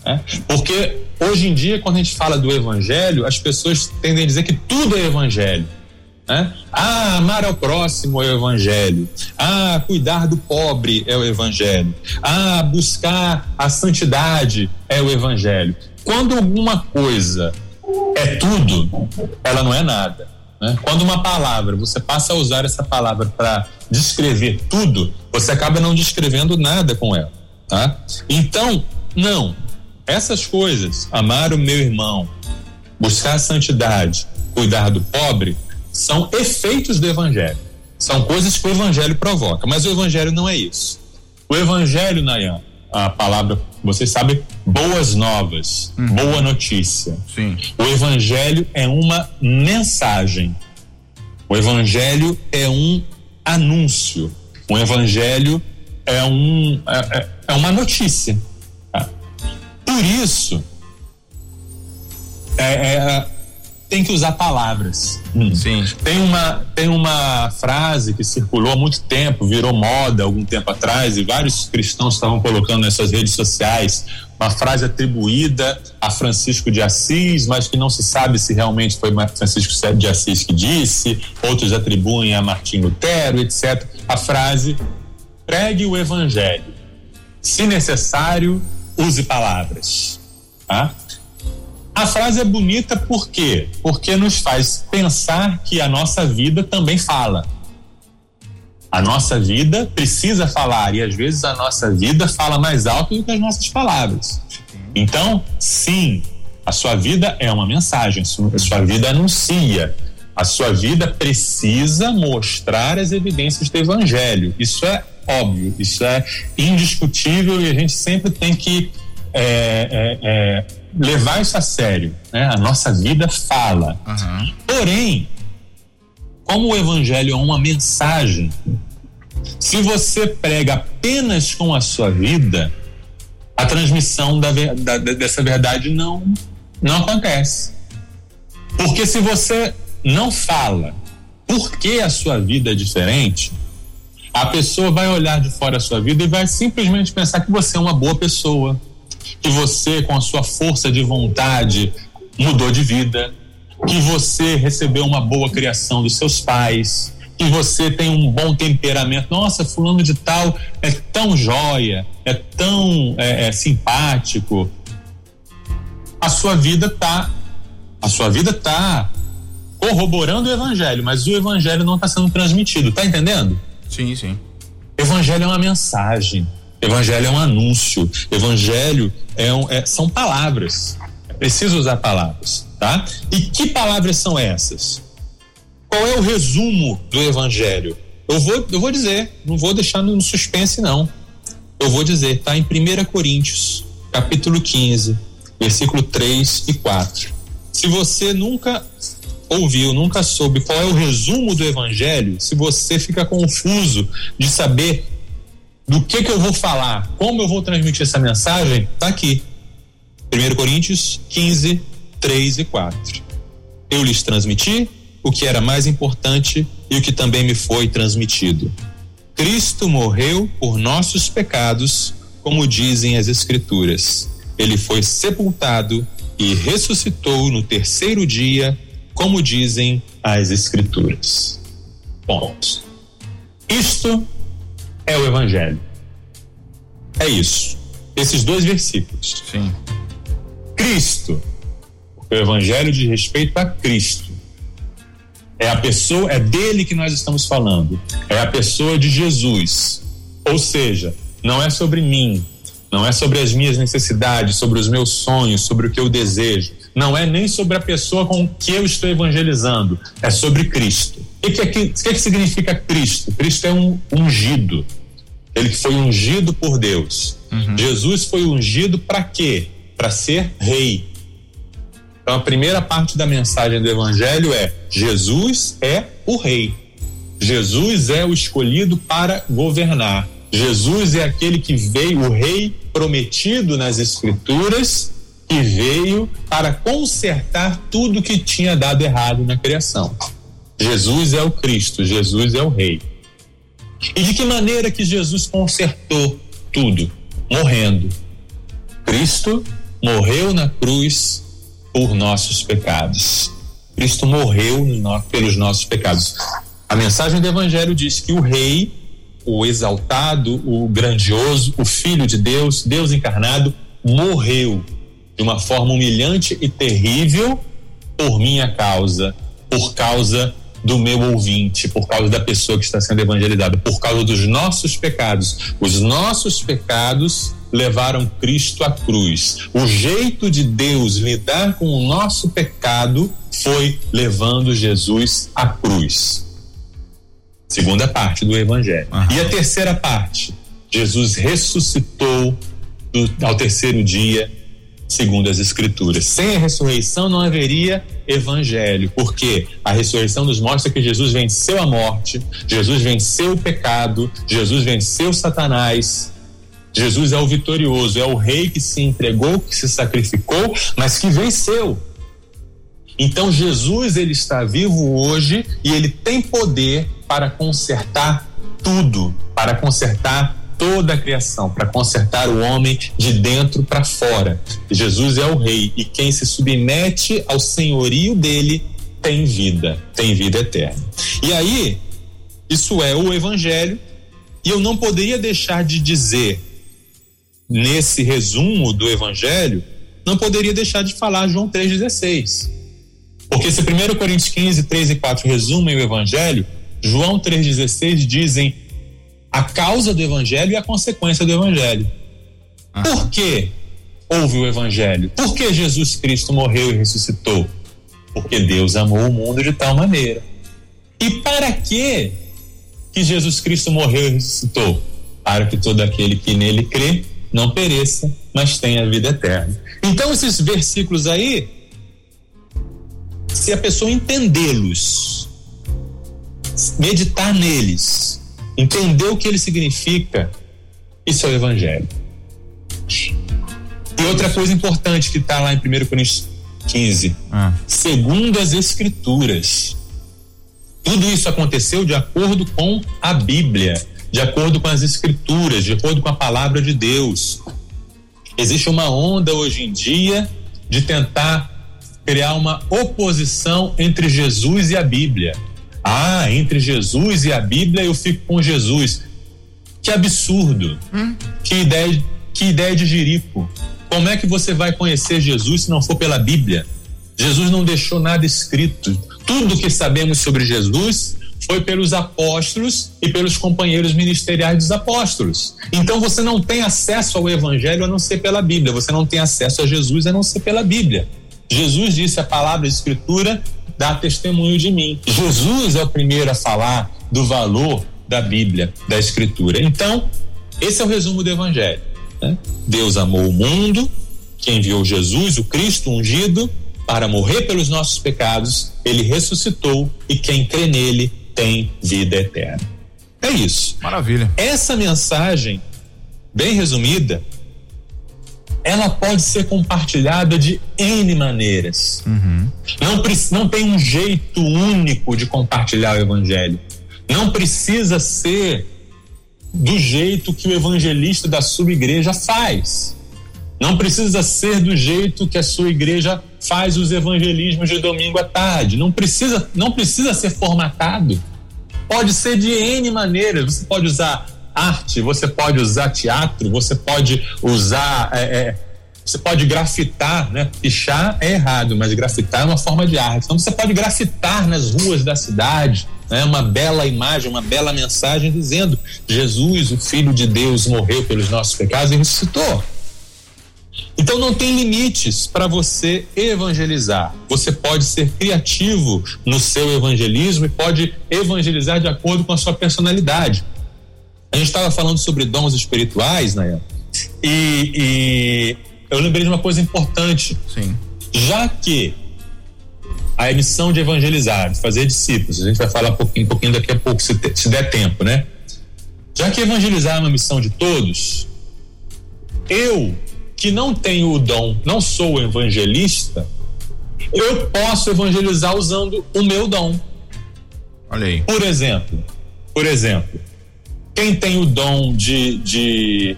Né? Porque hoje em dia, quando a gente fala do evangelho, as pessoas tendem a dizer que tudo é evangelho. Né? Ah, amar ao próximo é o evangelho. Ah, cuidar do pobre é o evangelho. Ah, buscar a santidade é o evangelho. Quando alguma coisa é tudo, ela não é nada. Né? Quando uma palavra, você passa a usar essa palavra para descrever tudo, você acaba não descrevendo nada com ela. Tá? Então, não. Essas coisas, amar o meu irmão, buscar a santidade, cuidar do pobre, são efeitos do evangelho. São coisas que o evangelho provoca. Mas o evangelho não é isso. O evangelho, Nayan, a palavra, vocês sabem, boas novas, uhum. boa notícia. Sim. O evangelho é uma mensagem. O evangelho é um anúncio. O evangelho é, um, é, é, é uma notícia. Tá? Por isso, é, é tem que usar palavras. Hum. Sim. Tem uma, tem uma frase que circulou há muito tempo, virou moda algum tempo atrás, e vários cristãos estavam colocando nessas redes sociais. Uma frase atribuída a Francisco de Assis, mas que não se sabe se realmente foi Francisco de Assis que disse, outros atribuem a Martim Lutero, etc. A frase: pregue o evangelho. Se necessário, use palavras. Tá? A frase é bonita por quê? Porque nos faz pensar que a nossa vida também fala. A nossa vida precisa falar e às vezes a nossa vida fala mais alto do que as nossas palavras. Então, sim, a sua vida é uma mensagem, a sua vida anuncia. A sua vida precisa mostrar as evidências do evangelho. Isso é óbvio, isso é indiscutível e a gente sempre tem que é, é, é, levar isso a sério. Né? A nossa vida fala. Uhum. Porém, como o evangelho é uma mensagem, se você prega apenas com a sua vida, a transmissão da, da, dessa verdade não, não acontece. Porque se você não fala por que a sua vida é diferente, a pessoa vai olhar de fora a sua vida e vai simplesmente pensar que você é uma boa pessoa, que você, com a sua força de vontade, mudou de vida, que você recebeu uma boa criação dos seus pais, que você tem um bom temperamento. Nossa, fulano de tal é tão joia, é tão é, é, simpático. A sua vida tá, a sua vida tá corroborando o evangelho, mas o evangelho não está sendo transmitido, tá entendendo? Sim, sim. Evangelho é uma mensagem, evangelho é um anúncio, evangelho é um, é, são palavras. É preciso usar palavras, tá? E que palavras são essas? Qual é o resumo do evangelho? Eu vou, eu vou dizer, não vou deixar no suspense, não. Eu vou dizer, tá em 1 Coríntios, capítulo 15, versículo 3 e 4. Se você nunca ouviu, nunca soube qual é o resumo do evangelho, se você fica confuso de saber do que que eu vou falar, como eu vou transmitir essa mensagem, tá aqui. 1 Coríntios 15, 3 e 4. Eu lhes transmiti o que era mais importante e o que também me foi transmitido. Cristo morreu por nossos pecados, como dizem as Escrituras. Ele foi sepultado e ressuscitou no terceiro dia, como dizem as Escrituras. Ponto. Isto é o Evangelho. É isso. Esses dois versículos. Sim. Cristo. O Evangelho de respeito a Cristo. É a pessoa, é dele que nós estamos falando. É a pessoa de Jesus. Ou seja, não é sobre mim, não é sobre as minhas necessidades, sobre os meus sonhos, sobre o que eu desejo. Não é nem sobre a pessoa com que eu estou evangelizando. É sobre Cristo. O que, que, que, que significa Cristo? Cristo é um ungido. Ele foi ungido por Deus. Uhum. Jesus foi ungido para quê? Para ser rei. Então a primeira parte da mensagem do evangelho é: Jesus é o rei. Jesus é o escolhido para governar. Jesus é aquele que veio, o rei prometido nas escrituras, que veio para consertar tudo que tinha dado errado na criação. Jesus é o Cristo, Jesus é o rei. E de que maneira que Jesus consertou tudo? Morrendo. Cristo morreu na cruz por nossos pecados. Cristo morreu pelos nossos pecados. A mensagem do Evangelho diz que o Rei, o exaltado, o grandioso, o Filho de Deus, Deus encarnado, morreu de uma forma humilhante e terrível por minha causa, por causa do meu ouvinte, por causa da pessoa que está sendo evangelizada, por causa dos nossos pecados. Os nossos pecados levaram Cristo à cruz. O jeito de Deus lidar com o nosso pecado foi levando Jesus à cruz. Segunda parte do evangelho. Uhum. E a terceira parte, Jesus ressuscitou do, ao terceiro dia segundo as escrituras. Sem a ressurreição não haveria evangelho, porque a ressurreição nos mostra que Jesus venceu a morte, Jesus venceu o pecado, Jesus venceu Satanás. Jesus é o vitorioso, é o rei que se entregou, que se sacrificou, mas que venceu. Então Jesus ele está vivo hoje e ele tem poder para consertar tudo, para consertar toda a criação, para consertar o homem de dentro para fora. Jesus é o rei e quem se submete ao senhorio dele tem vida, tem vida eterna. E aí, isso é o evangelho, e eu não poderia deixar de dizer nesse resumo do evangelho, não poderia deixar de falar João 3:16. Porque se 1 Coríntios 15, 3 e 4 resumem o evangelho, João 3,16 dizem a causa do evangelho e a consequência do evangelho. Ah. Por que houve o evangelho? Por que Jesus Cristo morreu e ressuscitou? Porque Deus amou o mundo de tal maneira. E para que que Jesus Cristo morreu e ressuscitou? Para que todo aquele que nele crê não pereça, mas tenha vida eterna. Então esses versículos aí, se a pessoa entendê-los, meditar neles, entender o que ele significa, isso é o Evangelho. E outra coisa importante que está lá em 1 Coríntios 15, ah. segundo as Escrituras. Tudo isso aconteceu de acordo com a Bíblia, de acordo com as Escrituras, de acordo com a palavra de Deus. Existe uma onda hoje em dia de tentar criar uma oposição entre Jesus e a Bíblia. Ah, entre Jesus e a Bíblia eu fico com Jesus. Que absurdo. Hum? Que ideia, que ideia de jirico. Como é que você vai conhecer Jesus se não for pela Bíblia? Jesus não deixou nada escrito. Tudo que sabemos sobre Jesus foi pelos apóstolos e pelos companheiros ministeriais dos apóstolos. Então você não tem acesso ao evangelho a não ser pela Bíblia, você não tem acesso a Jesus a não ser pela Bíblia. Jesus disse a palavra a escritura dá testemunho de mim. Jesus é o primeiro a falar do valor da Bíblia, da escritura. Então, esse é o resumo do evangelho. Né? Deus amou o mundo, que enviou Jesus, o Cristo ungido, para morrer pelos nossos pecados, ele ressuscitou e quem crê nele tem vida eterna. É isso. Maravilha. Essa mensagem, bem resumida, ela pode ser compartilhada de N maneiras. Uhum. Não, não tem um jeito único de compartilhar o Evangelho. Não precisa ser do jeito que o evangelista da sua igreja faz. Não precisa ser do jeito que a sua igreja faz os evangelismos de domingo à tarde. Não precisa, não precisa ser formatado. Pode ser de N maneiras. Você pode usar arte, você pode usar teatro, você pode usar. É, é, você pode grafitar, né? Pichar é errado, mas grafitar é uma forma de arte. Então você pode grafitar nas ruas da cidade, né? Uma bela imagem, uma bela mensagem dizendo: Jesus, o Filho de Deus, morreu pelos nossos pecados e ressuscitou. Então não tem limites para você evangelizar. Você pode ser criativo no seu evangelismo e pode evangelizar de acordo com a sua personalidade. A gente estava falando sobre dons espirituais, né? E, e eu lembrei de uma coisa importante. Sim. Já que a missão de evangelizar, de fazer discípulos, a gente vai falar um pouquinho, um pouquinho daqui a pouco, se, te, se der tempo, né? Já que evangelizar é uma missão de todos, eu que não tenho o dom, não sou evangelista, eu posso evangelizar usando o meu dom. Olha aí. Por exemplo, por exemplo, quem tem o dom de, de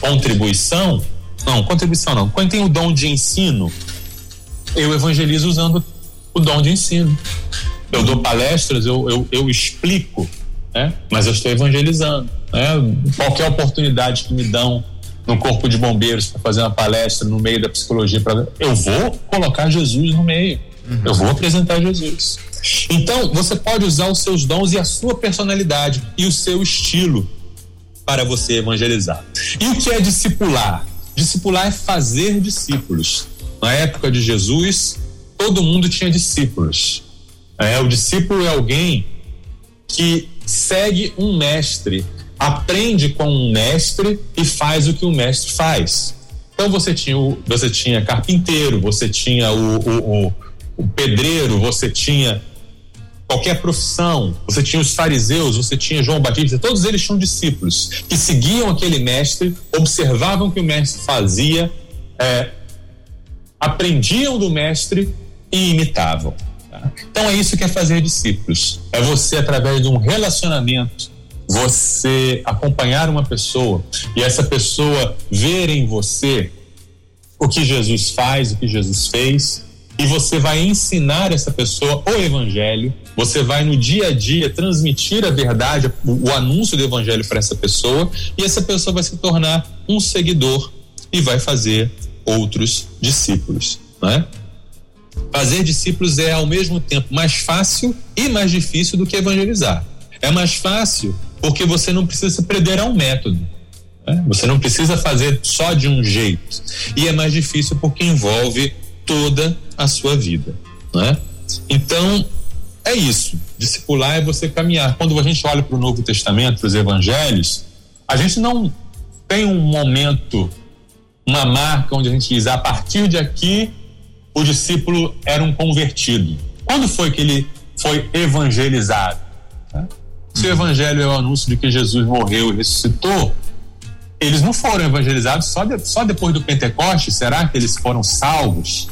contribuição, não, contribuição não, quem tem o dom de ensino, eu evangelizo usando o dom de ensino. Eu dou palestras, eu, eu, eu explico, né? mas eu estou evangelizando. Né? Qualquer oportunidade que me dão no corpo de bombeiros para fazer uma palestra no meio da psicologia, pra, eu vou colocar Jesus no meio. Uhum. Eu vou apresentar Jesus. Então, você pode usar os seus dons e a sua personalidade e o seu estilo para você evangelizar. E o que é discipular? Discipular é fazer discípulos. Na época de Jesus, todo mundo tinha discípulos. É, o discípulo é alguém que segue um mestre aprende com um mestre e faz o que o mestre faz. Então você tinha o, você tinha carpinteiro, você tinha o, o, o, o pedreiro, você tinha qualquer profissão, você tinha os fariseus, você tinha João Batista, todos eles tinham discípulos que seguiam aquele mestre, observavam o que o mestre fazia, é, aprendiam do mestre e imitavam. Tá? Então é isso que é fazer discípulos. É você, através de um relacionamento você acompanhar uma pessoa e essa pessoa ver em você o que Jesus faz, o que Jesus fez, e você vai ensinar essa pessoa o evangelho, você vai no dia a dia transmitir a verdade, o, o anúncio do evangelho para essa pessoa, e essa pessoa vai se tornar um seguidor e vai fazer outros discípulos, né? Fazer discípulos é ao mesmo tempo mais fácil e mais difícil do que evangelizar. É mais fácil porque você não precisa se prender a um método. Né? Você não precisa fazer só de um jeito. E é mais difícil porque envolve toda a sua vida. Né? Então, é isso. Discipular é você caminhar. Quando a gente olha para o Novo Testamento, para os evangelhos, a gente não tem um momento, uma marca onde a gente diz a partir de aqui o discípulo era um convertido. Quando foi que ele foi evangelizado? Se o evangelho é o anúncio de que Jesus morreu e ressuscitou, eles não foram evangelizados só, de, só depois do Pentecoste? Será que eles foram salvos?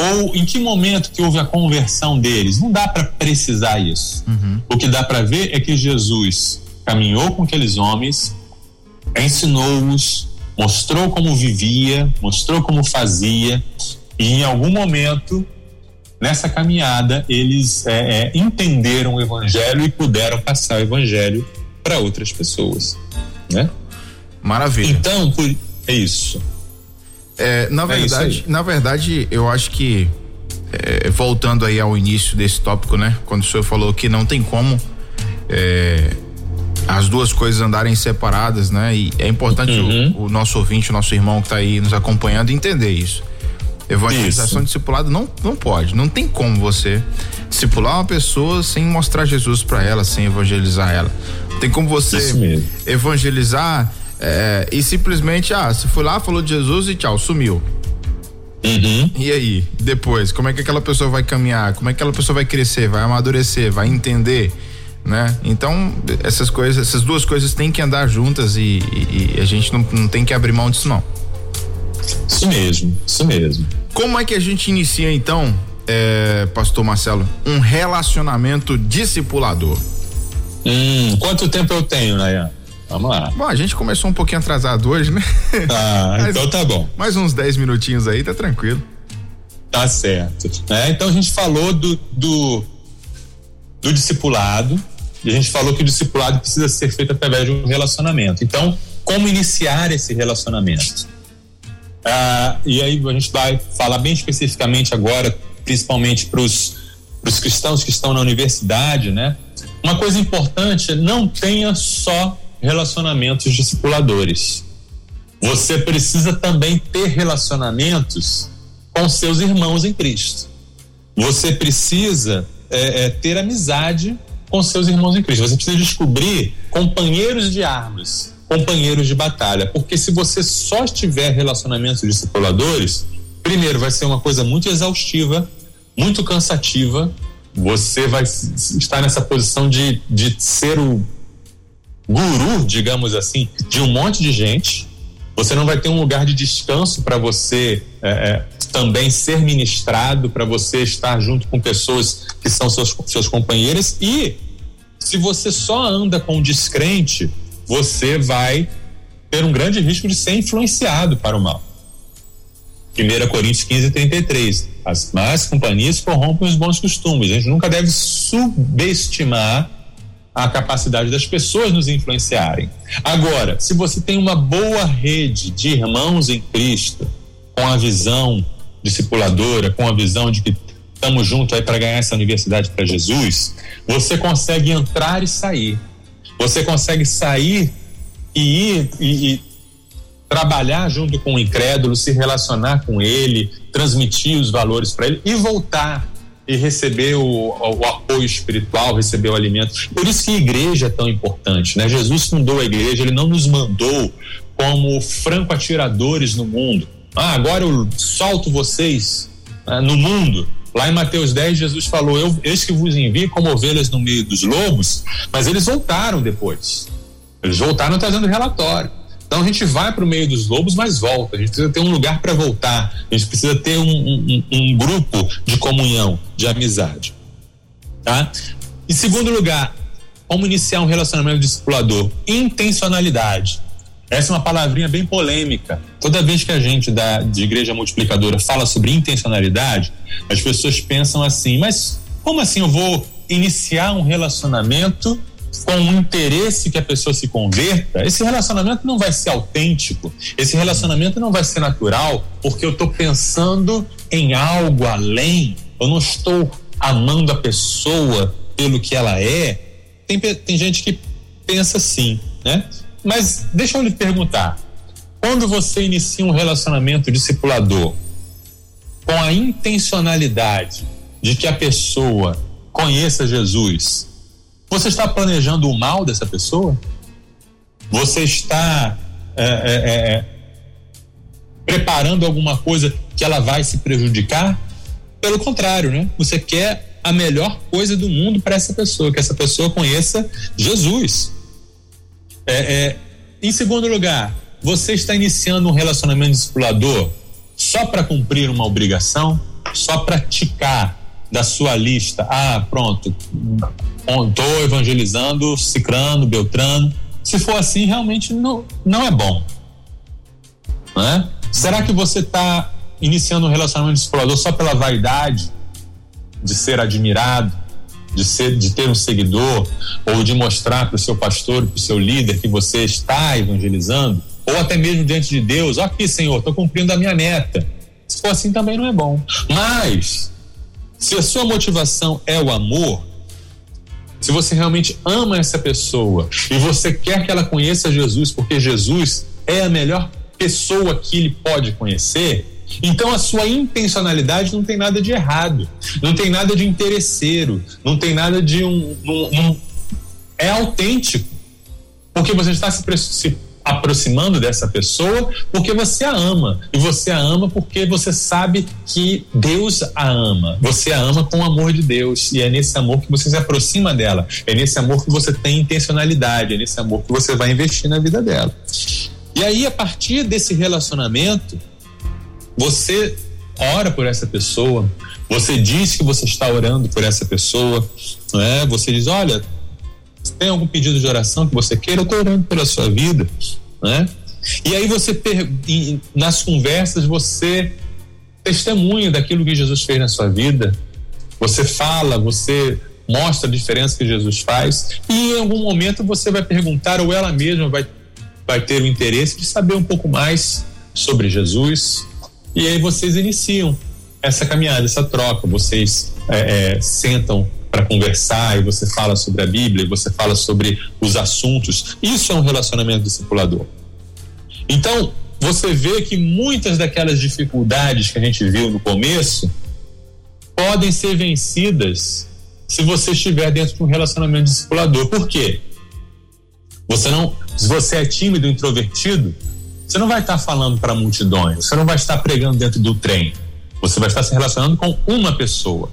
Ou em que momento que houve a conversão deles? Não dá para precisar isso. Uhum. O que dá para ver é que Jesus caminhou com aqueles homens, ensinou-os, mostrou como vivia, mostrou como fazia, e em algum momento nessa caminhada eles é, é, entenderam o evangelho e puderam passar o evangelho para outras pessoas, né? Maravilha. Então, por, é isso. É, na é verdade, na verdade, eu acho que é, voltando aí ao início desse tópico, né? Quando o senhor falou que não tem como é, as duas coisas andarem separadas, né? E é importante uhum. o, o, nosso ouvinte, o nosso irmão que está aí nos acompanhando entender isso. Evangelização discipulado não, não pode, não tem como você discipular uma pessoa sem mostrar Jesus para ela, sem evangelizar ela. Tem como você evangelizar é, e simplesmente, ah, você foi lá, falou de Jesus e tchau, sumiu. Uhum. E aí, depois, como é que aquela pessoa vai caminhar? Como é que aquela pessoa vai crescer, vai amadurecer, vai entender? né? Então, essas coisas, essas duas coisas têm que andar juntas e, e, e a gente não, não tem que abrir mão disso, não. Isso mesmo, isso mesmo. Como é que a gente inicia, então, é, Pastor Marcelo, um relacionamento discipulador? Hum, quanto tempo eu tenho, Nayan? Vamos lá. Bom, a gente começou um pouquinho atrasado hoje, né? [LAUGHS] Mas, então tá bom. Mais uns 10 minutinhos aí, tá tranquilo. Tá certo. É, então a gente falou do, do, do discipulado, e a gente falou que o discipulado precisa ser feito através de um relacionamento. Então, como iniciar esse relacionamento? Ah, e aí a gente vai falar bem especificamente agora, principalmente para os cristãos que estão na universidade, né? Uma coisa importante não tenha só relacionamentos discipuladores. Você precisa também ter relacionamentos com seus irmãos em Cristo. Você precisa é, é, ter amizade com seus irmãos em Cristo. Você precisa descobrir companheiros de armas, companheiros de batalha. Porque se você só tiver relacionamentos discipuladores, primeiro vai ser uma coisa muito exaustiva, muito cansativa. Você vai estar nessa posição de, de ser o guru, digamos assim, de um monte de gente. Você não vai ter um lugar de descanso para você é, é, também ser ministrado, para você estar junto com pessoas que são seus, seus companheiros. E se você só anda com descrente, você vai ter um grande risco de ser influenciado para o mal. 1 Coríntios 15, 33. As más companhias corrompem os bons costumes. A gente nunca deve subestimar a capacidade das pessoas nos influenciarem. Agora, se você tem uma boa rede de irmãos em Cristo, com a visão discipuladora, com a visão de que estamos juntos aí para ganhar essa universidade para Jesus, você consegue entrar e sair. Você consegue sair e ir e, e trabalhar junto com o incrédulo, se relacionar com ele, transmitir os valores para ele e voltar e receber o, o, apoio espiritual, receber o alimento. Por isso que a igreja é tão importante, né? Jesus fundou a igreja, ele não nos mandou como franco atiradores no mundo. Ah, agora eu solto vocês ah, no mundo. Lá em Mateus 10, Jesus falou: Eu, eis que vos envio como ovelhas no meio dos lobos, mas eles voltaram depois. Eles voltaram trazendo relatório. Então a gente vai para o meio dos lobos, mas volta. A gente precisa ter um lugar para voltar. A gente precisa ter um, um, um, grupo de comunhão, de amizade. Tá? Em segundo lugar, como iniciar um relacionamento discipulador? Intencionalidade. Essa é uma palavrinha bem polêmica. Toda vez que a gente da, de igreja multiplicadora fala sobre intencionalidade, as pessoas pensam assim: mas como assim eu vou iniciar um relacionamento com o interesse que a pessoa se converta, esse relacionamento não vai ser autêntico, esse relacionamento não vai ser natural, porque eu estou pensando em algo além, eu não estou amando a pessoa pelo que ela é. Tem, tem gente que pensa assim, né? Mas deixa eu lhe perguntar: quando você inicia um relacionamento discipulador com a intencionalidade de que a pessoa conheça Jesus, você está planejando o mal dessa pessoa? Você está é, é, é, preparando alguma coisa que ela vai se prejudicar? Pelo contrário, né? Você quer a melhor coisa do mundo para essa pessoa, que essa pessoa conheça Jesus. É, é, em segundo lugar, você está iniciando um relacionamento discipulador só para cumprir uma obrigação, só praticar da sua lista. Ah, pronto, estou evangelizando Cicrano, Beltrano. Se for assim, realmente não, não é bom. Né? Será que você está iniciando um relacionamento discipulador só pela vaidade de ser admirado, de, ser, de ter um seguidor, ou de mostrar para o seu pastor, para o seu líder que você está evangelizando, ou até mesmo diante de Deus, aqui, Senhor, estou cumprindo a minha meta. Se for assim, também não é bom. Mas Se a sua motivação é o amor, se você realmente ama essa pessoa e você quer que ela conheça Jesus, porque Jesus é a melhor pessoa que ele pode conhecer, então a sua intencionalidade não tem nada de errado, não tem nada de interesseiro, não tem nada de um. um, um é autêntico. Porque você está se, se aproximando dessa pessoa porque você a ama. E você a ama porque você sabe que Deus a ama. Você a ama com o amor de Deus. E é nesse amor que você se aproxima dela. É nesse amor que você tem intencionalidade. É nesse amor que você vai investir na vida dela. E aí, a partir desse relacionamento, você ora por essa pessoa, você diz que você está orando por essa pessoa, não é? Você diz, olha, tem algum pedido de oração que você queira? Eu estou orando pela sua vida, né? E aí você nas conversas você testemunha daquilo que Jesus fez na sua vida. Você fala, você mostra a diferença que Jesus faz e em algum momento você vai perguntar ou ela mesma vai vai ter o interesse de saber um pouco mais sobre Jesus e aí vocês iniciam essa caminhada, essa troca. Vocês é, é, sentam para conversar e você fala sobre a Bíblia, você fala sobre os assuntos. Isso é um relacionamento discipulador. Então, você vê que muitas daquelas dificuldades que a gente viu no começo podem ser vencidas se você estiver dentro de um relacionamento discipulador. Por quê? Você não, se você é tímido, introvertido, você não vai estar falando para multidões, você não vai estar pregando dentro do trem. Você vai estar se relacionando com uma pessoa.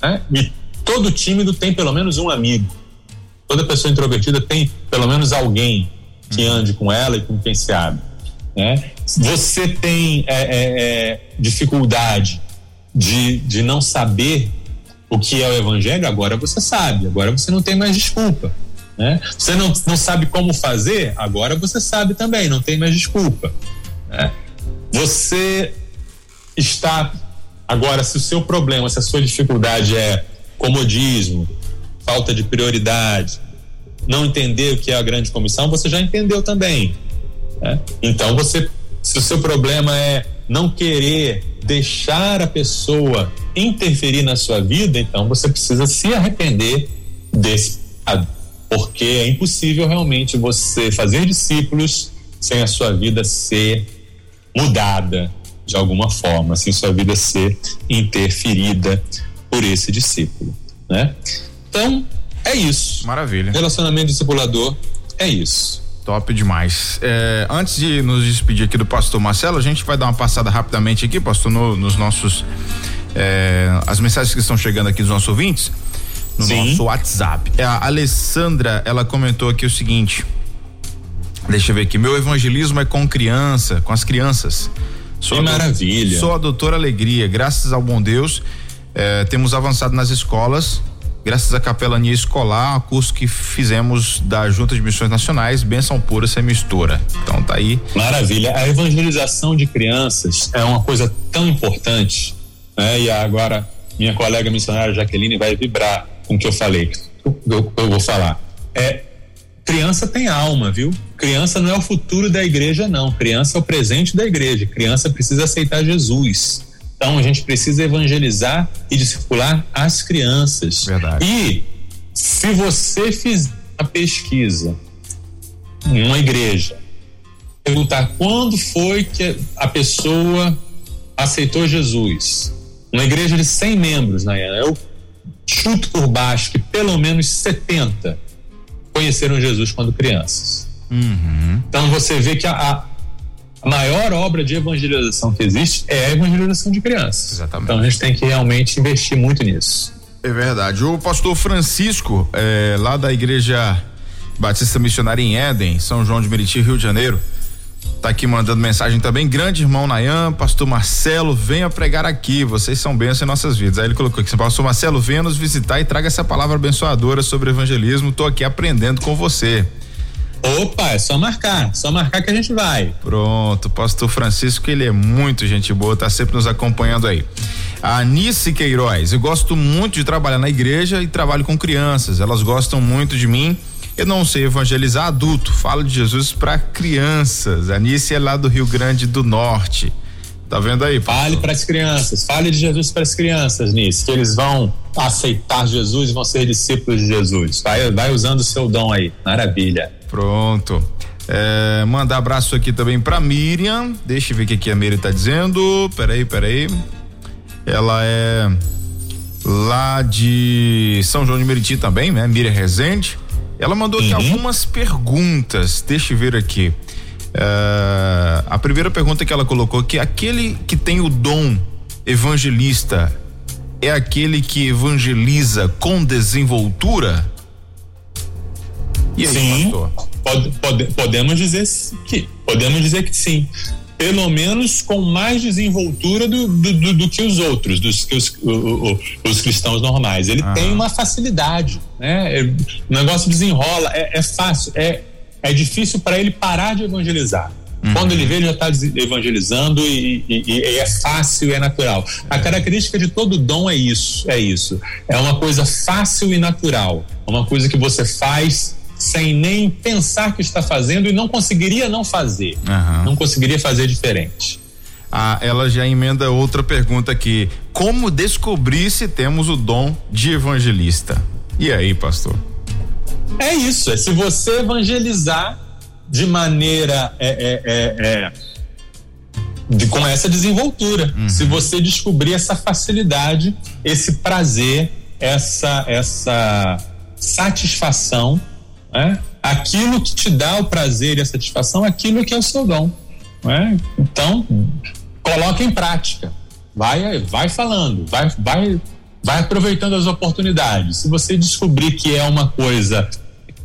Né? E todo tímido tem pelo menos um amigo. Toda pessoa introvertida tem pelo menos alguém que ande com ela e com quem se abre. Né? Você tem é, é, é, dificuldade de, de não saber o que é o evangelho, agora você sabe, agora você não tem mais desculpa. Né? Você não, não sabe como fazer, agora você sabe também, não tem mais desculpa. Né? Você está. Agora, se o seu problema, se a sua dificuldade é comodismo, falta de prioridade, não entender o que é a grande comissão, você já entendeu também. Né? Então, você, se o seu problema é não querer deixar a pessoa interferir na sua vida, então você precisa se arrepender desse pecado, porque é impossível realmente você fazer discípulos sem a sua vida ser mudada de alguma forma, sem sua vida ser interferida por esse discípulo, né? Então, é isso. Maravilha. Relacionamento discipulador é isso. Top demais. É, antes de nos despedir aqui do pastor Marcelo, a gente vai dar uma passada rapidamente aqui, pastor, no, nos nossos. É, as mensagens que estão chegando aqui dos nossos ouvintes, no Sim. nosso WhatsApp. É, a Alessandra, ela comentou aqui o seguinte. Deixa eu ver aqui. Meu evangelismo é com criança, com as crianças. Sou que maravilha. Sou a doutora Alegria, graças ao bom Deus. É, temos avançado nas escolas, graças à capelania escolar, curso que fizemos da Junta de Missões Nacionais, Benção Pura Semistura. Então tá aí. Maravilha. A evangelização de crianças é uma coisa tão importante, né? E agora minha colega missionária Jaqueline vai vibrar com o que eu falei. Eu, eu, eu vou falar. É criança tem alma, viu? Criança não é o futuro da igreja, não. Criança é o presente da igreja. Criança precisa aceitar Jesus. Então a gente precisa evangelizar e discipular as crianças. Verdade. E se você fizer uma pesquisa em uma igreja, perguntar quando foi que a pessoa aceitou Jesus, uma igreja de 100 membros, né? eu chuto por baixo que pelo menos 70 conheceram Jesus quando crianças. Uhum. Então você vê que a, a maior obra de evangelização que existe é a evangelização de crianças. Exatamente. Então a gente tem que realmente investir muito nisso. É verdade. O pastor Francisco, é, lá da igreja Batista Missionária em Éden, São João de Meriti, Rio de Janeiro, tá aqui mandando mensagem também. Grande irmão Nayan, pastor Marcelo, venha pregar aqui. Vocês são bênçãos em nossas vidas. Aí ele colocou aqui: pastor Marcelo, venha nos visitar e traga essa palavra abençoadora sobre evangelismo. Tô aqui aprendendo com você. Opa, é só marcar, só marcar que a gente vai. Pronto, pastor Francisco, ele é muito gente boa, tá sempre nos acompanhando aí. A Nice Queiroz, eu gosto muito de trabalhar na igreja e trabalho com crianças, elas gostam muito de mim. Eu não sei evangelizar adulto, falo de Jesus para crianças. A Nice é lá do Rio Grande do Norte. Tá vendo aí? Pastor? Fale para as crianças, fale de Jesus para as crianças, Nisso, que eles vão aceitar Jesus e vão ser discípulos de Jesus. Vai, vai usando o seu dom aí. Maravilha. Pronto. É, mandar abraço aqui também para Miriam. Deixa eu ver o que, que a Miriam tá dizendo. Peraí, peraí. Ela é lá de São João de Meriti também, né? Miriam Rezende. Ela mandou aqui uhum. algumas perguntas. Deixa eu ver aqui. Uh, a primeira pergunta que ela colocou que aquele que tem o dom evangelista é aquele que evangeliza com desenvoltura? E aí, sim, pode, pode, podemos dizer que podemos dizer que sim. Pelo menos com mais desenvoltura do, do, do, do que os outros, dos que os, o, o, os cristãos normais. Ele ah. tem uma facilidade, né? É, o negócio desenrola, é, é fácil, é é difícil para ele parar de evangelizar. Uhum. Quando ele vê, ele já está evangelizando e, e, e, é fácil e é natural. A característica de todo dom é isso, é isso. É uma coisa fácil e natural. É uma coisa que você faz sem nem pensar que está fazendo e não conseguiria não fazer. Uhum. Não conseguiria fazer diferente. Ah, ela já emenda outra pergunta aqui. Como descobrir se temos o dom de evangelista? E aí, pastor? É isso, é se você evangelizar de maneira é, é, é, é de, com essa desenvoltura, uhum. se você descobrir essa facilidade, esse prazer, essa essa satisfação, né? aquilo que te dá o prazer e a satisfação, aquilo que é o seu dom. Né? Então, coloque em prática. Vai, vai falando, vai, vai, vai aproveitando as oportunidades. Se você descobrir que é uma coisa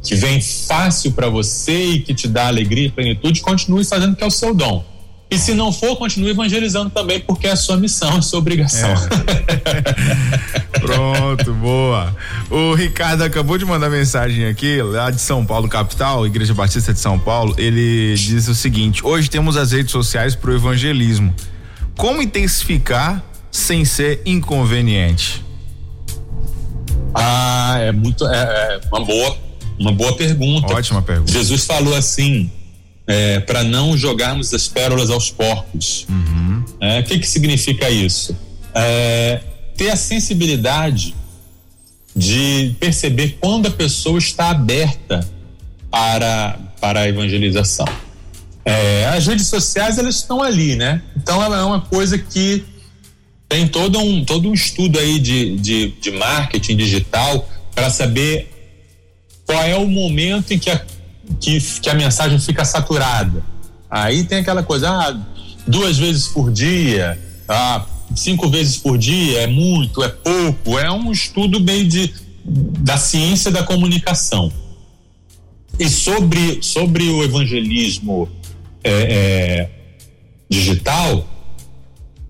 que vem fácil para você e que te dá alegria e plenitude, continue fazendo que é o seu dom. E se não for, continue evangelizando também, porque é a sua missão, a sua obrigação. É. [LAUGHS] Pronto, boa. O Ricardo acabou de mandar mensagem aqui, lá de São Paulo, capital, Igreja Batista de São Paulo. Ele diz o seguinte: hoje temos as redes sociais para o evangelismo. Como intensificar sem ser inconveniente? Ah, é muito. É, é uma boa uma boa pergunta. Ótima pergunta. Jesus falou assim: é, para não jogarmos as pérolas aos porcos. Uhum. É, o que, que significa isso? É, ter a sensibilidade de perceber quando a pessoa está aberta para, para a evangelização. É, as redes sociais elas estão ali, né? Então é uma coisa que tem todo um, todo um estudo aí de, de, de marketing digital para saber qual é o momento em que a, que, que a mensagem fica saturada. Aí tem aquela coisa, ah, duas vezes por dia, ah, cinco vezes por dia, é muito, é pouco, é um estudo meio de, da ciência da comunicação. E sobre, sobre o evangelismo é, é, digital,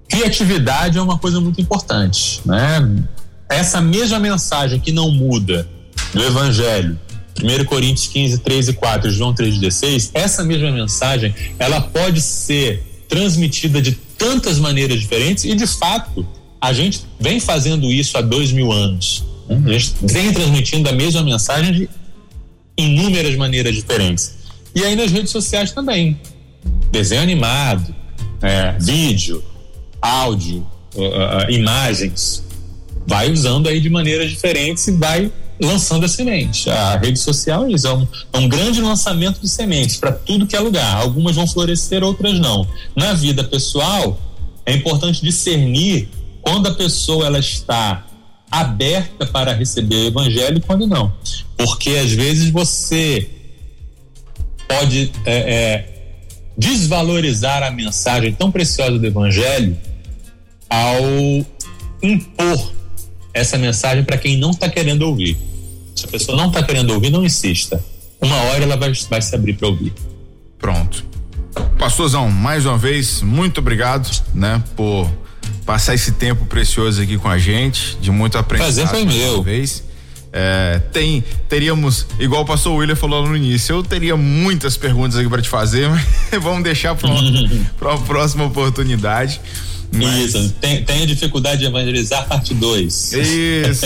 criatividade é uma coisa muito importante, né? Essa mesma mensagem que não muda do evangelho 1 Coríntios 15, 3 e 4, João 3,16, essa mesma mensagem, ela pode ser transmitida de tantas maneiras diferentes e, de fato, a gente vem fazendo isso há dois mil anos. Né? A gente vem transmitindo a mesma mensagem de inúmeras maneiras diferentes. E aí nas redes sociais também. Desenho animado, é, vídeo, áudio, uh, uh, imagens. Vai usando aí de maneiras diferentes e vai lançando a semente. A rede social é um, é um grande lançamento de sementes para tudo que é lugar. Algumas vão florescer, outras não. Na vida pessoal, é importante discernir quando a pessoa ela está aberta para receber o evangelho e quando não. Porque às vezes você pode é, é, desvalorizar a mensagem tão preciosa do evangelho ao impor essa mensagem para quem não está querendo ouvir. Se a pessoa não está querendo ouvir, não insista. Uma hora ela vai, vai se abrir para ouvir. Pronto. Pastorzão, mais uma vez, muito obrigado, né, por passar esse tempo precioso aqui com a gente, de muito aprendizado. Prazer foi meu. Vez. É, tem, teríamos, igual o pastor William falou no início, eu teria muitas perguntas aqui para te fazer, [LAUGHS] mas vamos deixar para [LAUGHS] uma próxima oportunidade. Mas... Isso, tem, tem dificuldade de evangelizar, parte 2. Isso,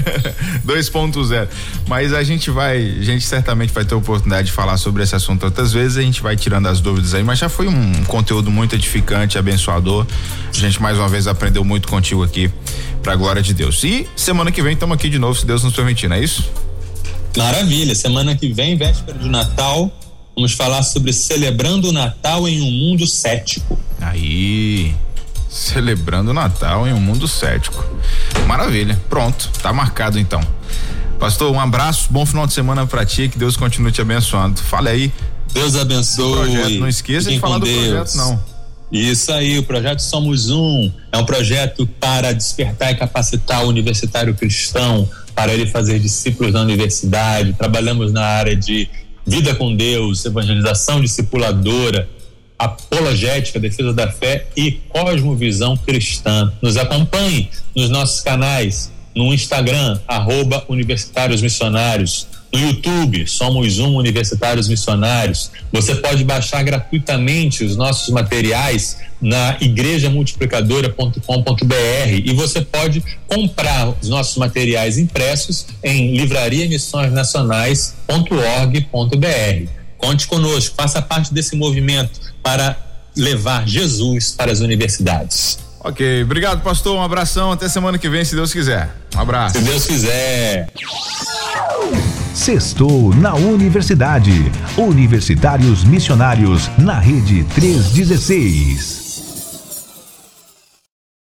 [LAUGHS] 2.0. Mas a gente vai, a gente certamente vai ter oportunidade de falar sobre esse assunto outras vezes, a gente vai tirando as dúvidas aí, mas já foi um conteúdo muito edificante, abençoador. A gente mais uma vez aprendeu muito contigo aqui, pra glória de Deus. E semana que vem estamos aqui de novo, se Deus nos permitir, não é isso? Maravilha, semana que vem, véspera de Natal, vamos falar sobre celebrando o Natal em um mundo cético. Aí, celebrando o Natal em um mundo cético. Maravilha, pronto, tá marcado então. Pastor, um abraço, bom final de semana para ti, que Deus continue te abençoando. Fale aí. Deus abençoe. Não esqueça de falar do Deus. projeto, não. Isso aí, o projeto Somos Um é um projeto para despertar e capacitar o universitário cristão para ele fazer discípulos na universidade. Trabalhamos na área de vida com Deus, evangelização discipuladora, apologética, defesa da fé e cosmovisão cristã. Nos acompanhe nos nossos canais, no Instagram, arroba Universitários Missionários, no YouTube, somos um Universitários Missionários. Você pode baixar gratuitamente os nossos materiais na igrejamultiplicadora.com.br e você pode comprar os nossos materiais impressos em livrariamissõesnacionais.org.br. Conte conosco, faça parte desse movimento para levar Jesus para as universidades. Ok, obrigado, pastor. Um abração. Até semana que vem, se Deus quiser. Um abraço. Se Deus quiser. Sextou na Universidade. Universitários Missionários na Rede 316.